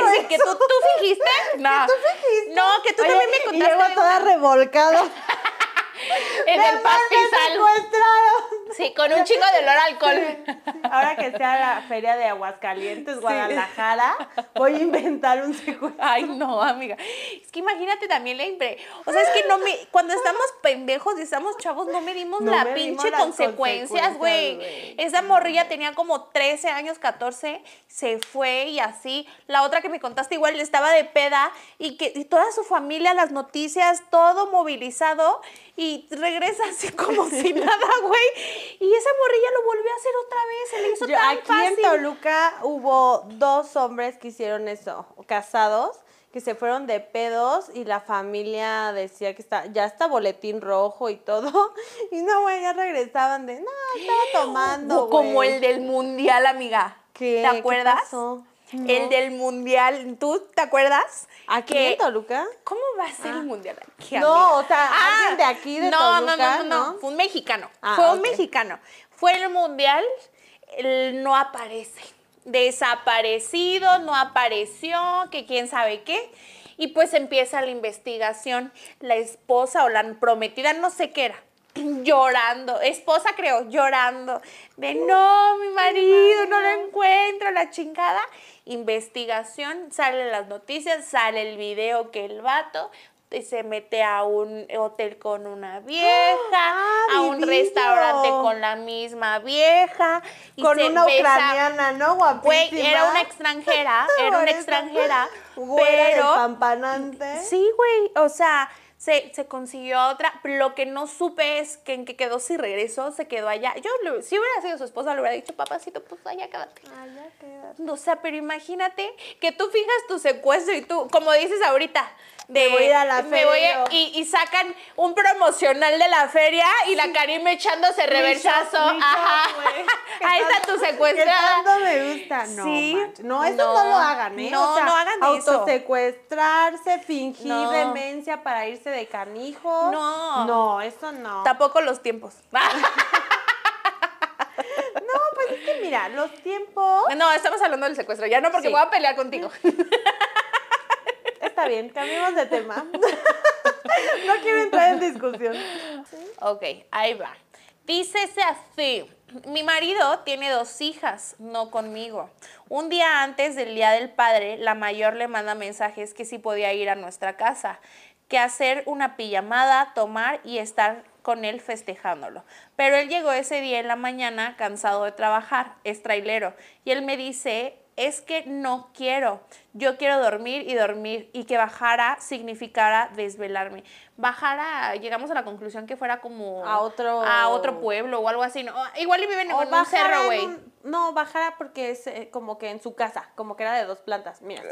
no he hecho
sí, que tú, tú fingiste. No.
¿Tú fingiste?
No, que tú
Oye,
también me
y
contaste
llego
de
toda revolcada.
En
¡Me
el pastizal.
secuestraron!
Sí, con un chingo de olor a alcohol.
Ahora que sea la feria de Aguascalientes, Guadalajara, voy a inventar un secuestro.
Ay, no, amiga. Es que imagínate también la impre. O sea, es que no me. Cuando estamos pendejos y estamos chavos, no medimos
No
la pinche
las
consecuencias, güey.
consecuencias, güey.
Esa morrilla tenía como 13 años, 14, se fue y así. La otra que me contaste igual estaba de peda y que y toda su familia, las noticias, todo movilizado y regresa así como si nada, güey. Y esa morrilla lo volvió a hacer otra vez, se le hizo
Yo-
tan
aquí
fácil.
en Toluca hubo dos hombres que hicieron eso, casados, que se fueron de pedos y la familia decía que está, ya está boletín rojo y todo. Y no, güey, ya regresaban de, no, estaba tomando.
Como
güey".
el del mundial, amiga.
¿Qué?
¿Te
¿Qué
acuerdas?
pasó? No.
El del mundial. ¿Tú te acuerdas?
¿Aquí
Que-
en Toluca?
¿Cómo va a ser el mundial aquí?
No,
amiga?
o sea, alguien de aquí, de
no,
Toluca,
no, no, no,
¿no?
Fue un mexicano.
Ah,
fue un mexicano. Fue el mundial, él no aparece. Desaparecido, no apareció, que quién sabe qué. Y pues empieza la investigación. La esposa o la prometida, no sé qué era. Llorando, esposa creo, llorando, de no, mi marido, no lo encuentro, la chingada. Investigación, salen las noticias, sale el video que el vato eh, se mete a un hotel con una vieja,
Ah,
a un restaurante con la misma vieja. y
Con
se
una
besa-
ucraniana, ¿no? Guapísima.
Güey, era una extranjera, era una extranjera, pero...
despampanante.
Sí, güey, o sea, se, se consiguió a otra. Lo que no supe es que en que quedó si regresó, se quedó allá. Yo, si hubiera sido su esposa, le hubiera dicho, papacito, pues allá quédate.
Ya quédate.
O sea, pero imagínate que tú fijas tu secuestro y tú, como dices ahorita, de
Me voy a la
me voy a-
feria.
y, y sacan un promocional de la feria y la Karime echándose reversazo. Ajá.
Que
Ahí está tu
Que
secuestrada.
tanto me gusta. No,
Sí.
no, eso
No.
no, lo hagan, ¿eh?
No,
O sea,
no hagan eso.
Autosecuestrarse, fingir
No.
demencia para irse de canijo.
No.
No, eso no.
Tampoco los tiempos.
No, pues es que mira, los tiempos.
No, estamos hablando del secuestro. Ya no, porque
Sí.
voy a pelear contigo.
Está bien, cambiemos de tema. no quiero entrar en discusión.
Ok, ahí va. Dícese así. Mi marido tiene dos hijas, no conmigo. Un día antes del Día del Padre, la mayor le manda mensajes que si podía ir a nuestra casa, que hacer una pijamada, tomar y estar con él festejándolo. Pero él llegó ese día en la mañana cansado de trabajar, es trailero, y él me dice, es que no quiero, yo quiero dormir y dormir, y que bajara significara desvelarme. Bajara, llegamos a la conclusión que fuera como
A otro-
a otro pueblo o algo así, ¿no? Igual y viven en un cerro, güey.
No, bajara porque es eh, como que en su casa, como que era de dos plantas. Mira,
Ok,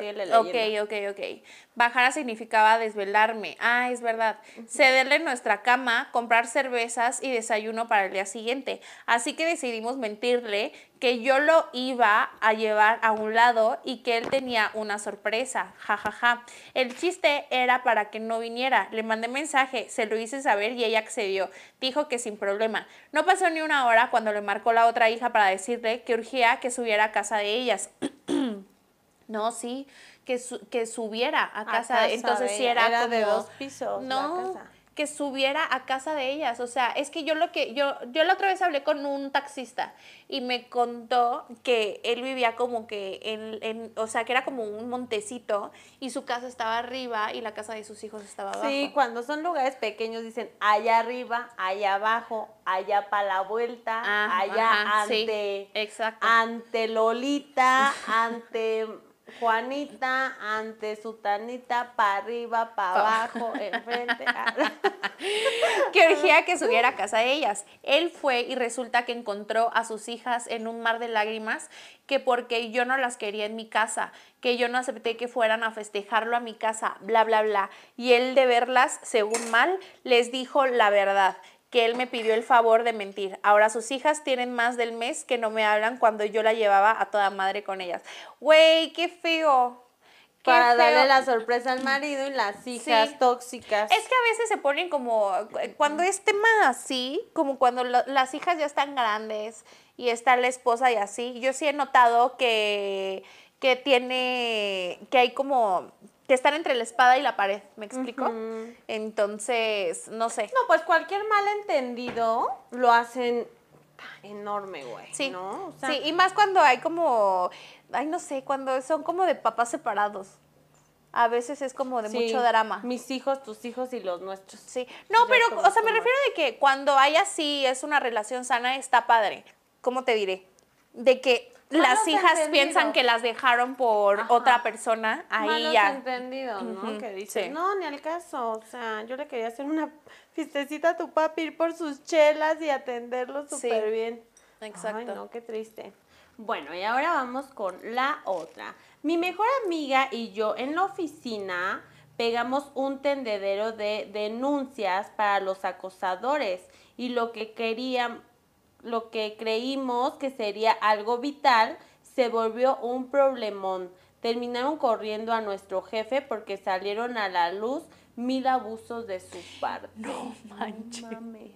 leyendo.
ok, ok. Bajara significaba desvelarme. Ah, es verdad. Cederle nuestra cama, comprar cervezas y desayuno para el día siguiente. Así que decidimos mentirle que yo lo iba a llevar a un lado y que él tenía una sorpresa. Ja, ja, ja. El chiste era para que no viniera. Le mandé mensaje, se lo hice saber y ella accedió. Dijo que sin problema. No pasó ni una hora cuando le marcó la otra hija para decirle que urgía que subiera a casa de ellas. No, sí, que, su- que subiera a casa,
casa
de entonces
de
sí era,
Era de
como-
dos pisos la
No,
casa.
Que subiera a casa de ellas, o sea, es que yo lo que yo yo la otra vez hablé con un taxista y me contó que él vivía como que en, en o sea, que era como un montecito y su casa estaba arriba y la casa de sus hijos estaba abajo.
Sí, cuando son lugares pequeños dicen allá arriba, allá abajo, allá para la vuelta,
Ah,
allá
ajá, sí,
ante,
exacto.
ante Lolita, ante Juanita, ante Sutanita, para arriba, para abajo, enfrente. ah.
que urgía que subiera a casa de ellas. Él fue y resulta que encontró a sus hijas en un mar de lágrimas, que porque yo no las quería en mi casa, que yo no acepté que fueran a festejarlo a mi casa, bla, bla, bla. Y él de verlas, según mal, les dijo la verdad que él me pidió el favor de mentir. Ahora sus hijas tienen más del mes que no me hablan cuando yo la llevaba a toda madre con ellas. Güey, qué feo. Qué
para
feo.
darle la sorpresa al marido y las hijas
Sí.
tóxicas.
Es que a veces se ponen como, cuando es tema así, como cuando la- las hijas ya están grandes y está la esposa y así, yo sí he notado que, que tiene, que hay como, que están entre la espada y la pared, ¿me explico? Entonces, no sé.
No, pues cualquier malentendido lo hacen enorme, güey.
Sí,
¿no? O sea,
sí, y más cuando hay como, ay, no sé, cuando son como de papás separados. A veces es como de
sí,
mucho drama.
Mis hijos, tus hijos y los nuestros.
Sí, no, pero, o sea, me refiero de que cuando hay así, es una relación sana, está padre. ¿Cómo te diré? De que las hijas piensan que las dejaron por
Ajá.
otra persona, ahí
Malos
ya.
entendidos, ¿no?
Ujú,
Que dices,
sí.
no, ni al caso. O sea, yo le quería hacer una fiestecita a tu papi, ir por sus chelas y atenderlo
Sí,
súper bien.
exacto.
Ay, no, qué triste. Bueno, y ahora vamos con la otra. Mi mejor amiga y yo en la oficina pegamos un tendedero de denuncias para los acosadores y lo que querían, lo que creímos que sería algo vital se volvió un problemón. Terminaron corriendo a nuestro jefe porque salieron a la luz mil abusos de su parte.
No manches.
Mames.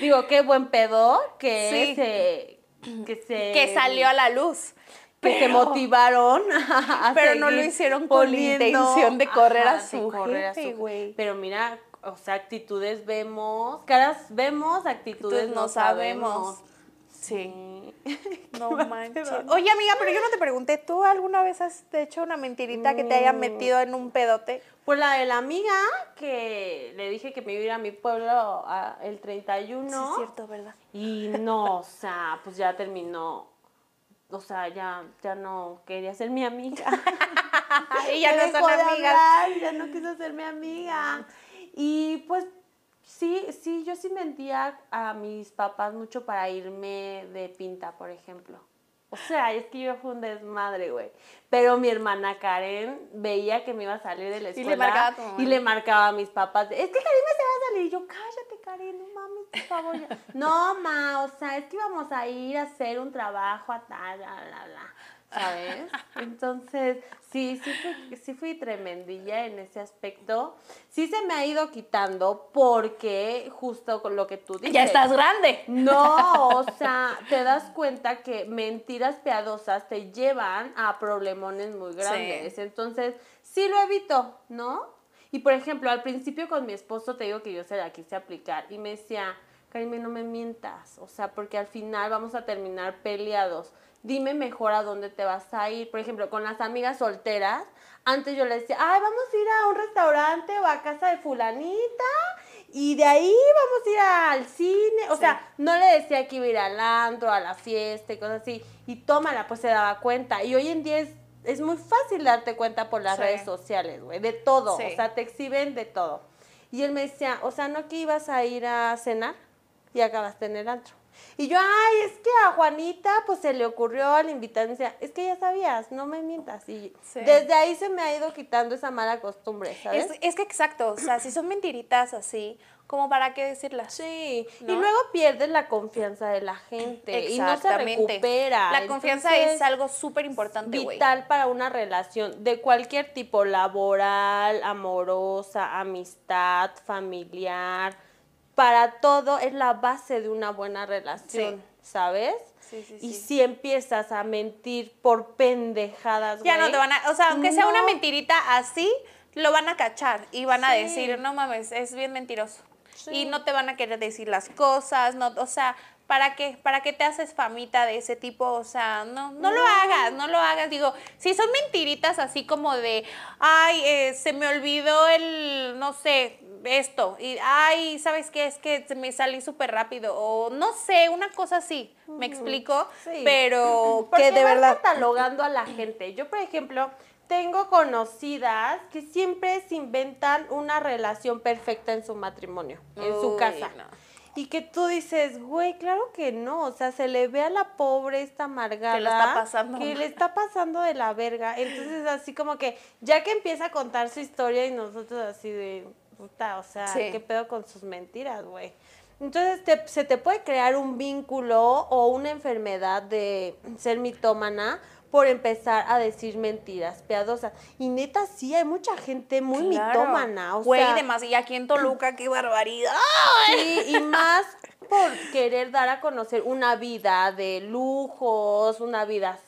Digo, qué buen pedo que
Sí.
se que se
Que salió a la luz.
que se motivaron a
Pero no lo hicieron con la intención de correr a su
correr a
jefe,
su-
güey.
Pero mira, o sea, actitudes vemos, caras vemos, actitudes
Entonces
no, sabemos.
Sí.
Sí.
No manches. Oye, amiga, pero yo no te pregunté, ¿tú alguna vez has hecho una mentirita que te haya
Mm.
metido en un pedote?
Pues la de la amiga que le dije que me iba a ir a mi pueblo a- el 31.
Sí, es cierto, ¿verdad?
Y no, o sea, pues ya terminó. O sea, ya, ya no quería ser mi amiga.
y ya
Me
no son amigas.
hablar, ya no quiso ser mi amiga. Y pues sí, sí, yo sí mentía a mis papás mucho para irme de pinta, por ejemplo. O sea, es que yo fui un desmadre, güey. Pero mi hermana Karen veía que me iba a salir de la
Y le
escuela.
marcaba
y le marcaba a mis papás. es que Karima se va a salir. Y yo, cállate, Karen, no mames, por favor. ya". No, ma, o sea, es que íbamos a ir a hacer un trabajo a tal, bla, bla, bla. ¿Sabes? Entonces, sí, sí fui, sí fui tremendilla en ese aspecto. Sí se me ha ido quitando porque justo con lo que tú dices.
Ya estás grande.
No, o sea, te das cuenta que mentiras piadosas te llevan a problemones muy grandes. Entonces, sí lo evito, ¿no? Y por ejemplo, al principio con mi esposo te digo que yo se la quise aplicar y me decía, Karime, no me mientas, o sea, porque al final vamos a terminar peleados. Dime mejor a dónde te vas a ir. Por ejemplo, con las amigas solteras, antes yo le decía, ay, vamos a ir a un restaurante o a casa de fulanita y de ahí vamos a ir al cine. O
Sí.
sea, no le decía que iba a ir al antro, a la fiesta y cosas así. Y tómala, pues se daba cuenta. Y hoy en día es, es muy fácil darte cuenta por las
Sí.
redes sociales, güey, de todo.
Sí.
O sea, te exhiben de todo. Y él me decía, o sea, ¿no que ibas a ir a cenar? Y acabaste en el antro. Y yo, ay, es que a Juanita pues se le ocurrió al me decía, es que ya sabías, no me mientas. Y
Sí.
desde ahí se me ha ido quitando esa mala costumbre, ¿sabes?
Es, es que exacto, o sea, si son mentiritas así, como para qué decirlas?
Sí, y luego pierdes la confianza de la gente y no se recupera.
La confianza
Entonces,
es algo súper importante,
vital para una relación de cualquier tipo, laboral, amorosa, amistad, familiar. Para todo es la base de una buena relación,
Sí.
¿sabes?
Sí, sí,
Y
sí.
si empiezas a mentir por pendejadas,
Ya no te van a, o sea, aunque sea una mentirita así, lo van a cachar y van a decir, no mames, es bien mentiroso.
Sí.
Y no te van a querer decir las cosas, no, o sea, ¿para qué? ¿Para qué te haces famita de ese tipo? O sea, no, no, lo hagas, no lo hagas. Digo, si son mentiritas así como de, ay, eh, se me olvidó el, no sé, esto, y ay, ¿sabes qué? Es que me salí súper rápido, o no sé, una cosa así, ¿me explico?
Sí.
Pero
Porque
que de
vas
verdad...
catalogando a la gente. Yo, por ejemplo, tengo conocidas que siempre se inventan una relación perfecta en su matrimonio, en su casa.
no.
Y que tú dices, güey, claro que no. O sea, se le ve a la pobre esta amargada.
Que le está pasando
Que
mal.
le está pasando de la verga. Entonces, así como que, ya que empieza a contar su historia y nosotros así de, puta, o sea,
Sí.
qué pedo con sus mentiras, güey. Entonces te- se te puede crear un vínculo o una enfermedad de ser mitómana por empezar a decir mentiras piadosas. Y neta, sí, hay mucha gente muy
Claro.
mitómana. O
Güey,
sea,
demás. Y aquí en Toluca, qué barbaridad.
Sí, y más por querer dar a conocer una vida de lujos, una vida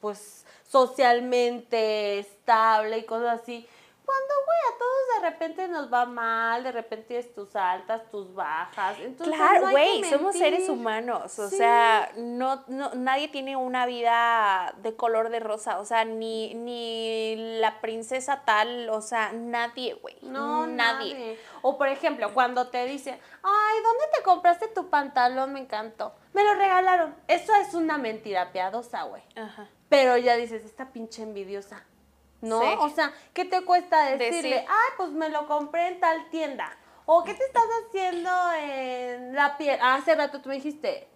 pues socialmente estable y cosas así. Cuando, güey, a todos de repente nos va mal, de repente tienes tus altas, tus bajas. Entonces,
Claro, güey, somos seres humanos, o
Sí.
sea, no, no, nadie tiene una vida de color de rosa, o sea, ni, ni la princesa tal, o sea, nadie, güey,
No,
nadie.
nadie. O por ejemplo, cuando te dicen, ay, ¿dónde te compraste tu pantalón? Me encantó. Me lo regalaron. Eso es una mentira piadosa, güey.
Ajá.
Pero ya dices, esta pinche envidiosa. ¿No?
Sí.
O sea, ¿qué te cuesta decirle,
Decir.
ay, pues me lo compré en tal tienda? O ¿qué te estás haciendo en la piel? Ah, hace rato tú me dijiste,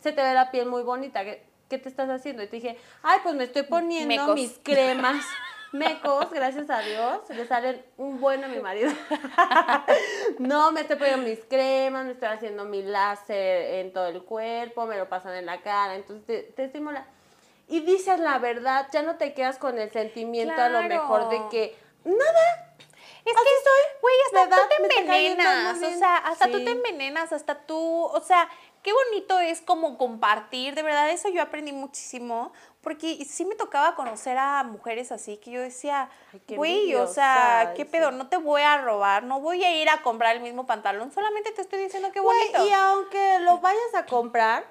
se te ve la piel muy bonita. ¿Qué, qué te estás haciendo? Y te dije, ay, pues me estoy poniendo
Mecos.
mis cremas. Mecos, gracias a Dios, le salen un bueno a mi marido. no, me estoy poniendo mis cremas, me estoy haciendo mi láser en todo el cuerpo, me lo pasan en la cara, entonces te, te estimula. Y dices la verdad, ya no te quedas con el sentimiento a lo mejor de que nada.
Es
Así
que,
soy,
güey, hasta tú te envenenas, o sea, hasta tú
Sí.
te envenenas, hasta tú, o sea, qué bonito es como compartir, de verdad, eso yo aprendí muchísimo, porque sí me tocaba conocer a mujeres así, que yo decía, güey, o sea, qué
sí.
pedo, no te voy a robar, no voy a ir a comprar el mismo pantalón, solamente te estoy diciendo qué bonito.
y aunque lo vayas a comprar,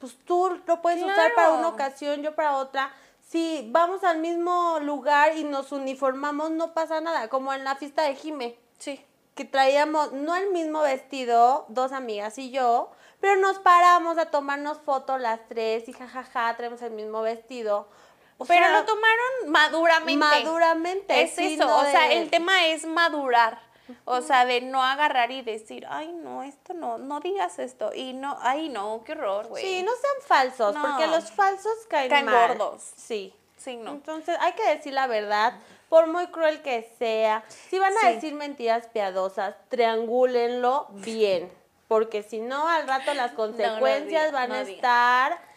pues tú lo puedes usar para una ocasión, yo para otra. Si vamos al mismo lugar y nos uniformamos, no pasa nada, como en la fiesta de Jime.
Sí.
que traíamos no el mismo vestido, dos amigas y yo, pero nos paramos a tomarnos fotos las tres y jajaja, traemos el mismo vestido. O
Pero
sea,
lo tomaron maduramente.
maduramente.
Es
sí,
eso,
no
o sea,
de-
el tema es madurar. O sea, de no agarrar y decir, ay, no, esto no, no digas esto. Y no, ay, no, qué horror, güey.
Sí, no sean falsos,
No.
porque los falsos caen,
Caen
mal.
gordos.
Sí.
Sí, no.
Entonces hay que decir la verdad. por muy cruel que sea. Si van a
Sí.
decir mentiras piadosas, triangúlenlo bien, porque si no, al rato las consecuencias
diga,
van a estar...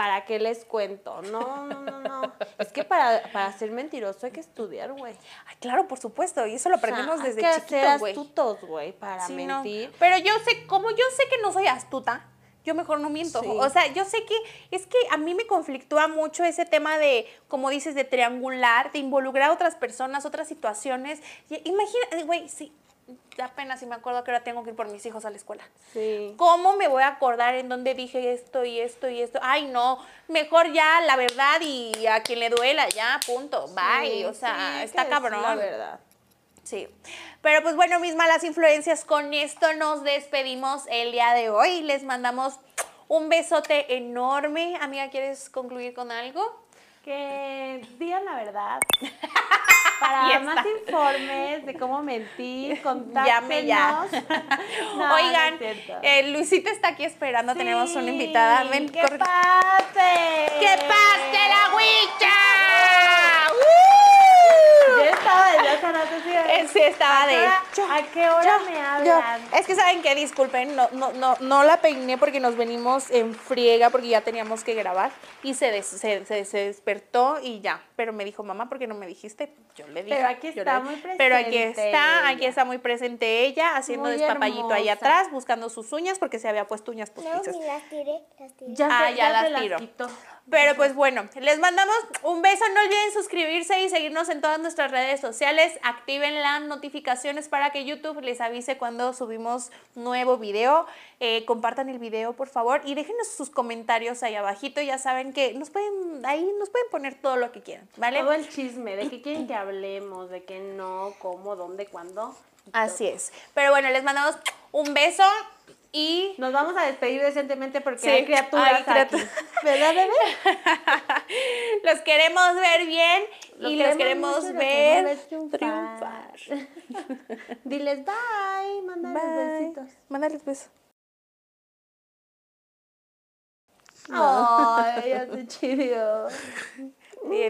¿Para qué les cuento? No, no, no, no. Es que para, para ser mentiroso hay que estudiar, güey.
Ay, claro, por supuesto, y eso lo
O sea,
aprendemos
hay
desde
que
chiquitos,
ser
güey.
astutos, güey, para
Sí, no.
mentir.
Pero yo sé, como yo sé que no soy astuta, yo mejor no miento.
Sí.
O sea, yo sé que es que a mí me conflictúa mucho ese tema de, como dices, de triangular, de involucrar a otras personas, otras situaciones. Imagina, güey, sí, apenas si me acuerdo que ahora tengo que ir por mis hijos a la escuela.
Sí.
¿Cómo me voy a acordar en dónde dije esto y esto y esto? Ay, no, mejor ya la verdad y a quien le duela, ya, punto, bye.
Sí,
o sea,
sí,
está cabrón.
La verdad.
Sí. Pero pues bueno, mis malas influencias, con esto nos despedimos el día de hoy. Les mandamos un besote enorme. Amiga, ¿quieres concluir con algo?
Que digan la verdad. Para más informes de cómo mentir, contáctenos.
Ya.
No, no
Oigan,
cierto.
eh, Luisita está aquí esperando. Tenemos una invitada. Ven,
¡Que pase!
¡Que pase la huicha!
Estaba desde hace rato así de-
Eh, sí, estaba
¿A qué
de,
hora-
yo,
¿A qué hora
yo,
me
yo.
hablan?
Es que saben que disculpen, no, no, no, no la peiné porque nos venimos en friega porque ya teníamos que grabar y se, des- se, se- se despertó y ya. Pero me dijo, mamá, ¿por qué no me dijiste? Yo le dije.
Pero aquí está
le-
muy
Pero aquí
presente
está, aquí está muy presente ella, haciendo
Muy
despapallito ahí atrás, buscando sus uñas porque se había puesto uñas
No,
postizas.
ni las tiré, las tiré.
Ya,
Ah,
se,
ya
ya
las
las
tiro. Pero pues bueno, les mandamos un beso. No olviden suscribirse y seguirnos en todas nuestras redes sociales. Activen las notificaciones para que YouTube les avise cuando subimos nuevo video. Eh, compartan el video, por favor, y déjenos sus comentarios ahí abajito. Ya saben que nos pueden, ahí nos pueden poner todo lo que quieran, ¿vale?
Todo el chisme, de qué quieren que hablemos, de qué no, cómo, dónde, cuándo.
Así es. Pero bueno, les mandamos un beso y
Nos vamos a despedir decentemente porque
Sí,
hay criaturas
hay criatu-
aquí. ¿Verdad, bebé?
los queremos ver bien
Los
y los
queremos mucho
ver
queremos ver
triunfar.
triunfar. Diles bye, mándales
Bye.
besitos.
Mándales besos.
Ay, ya se chidió.
Bien.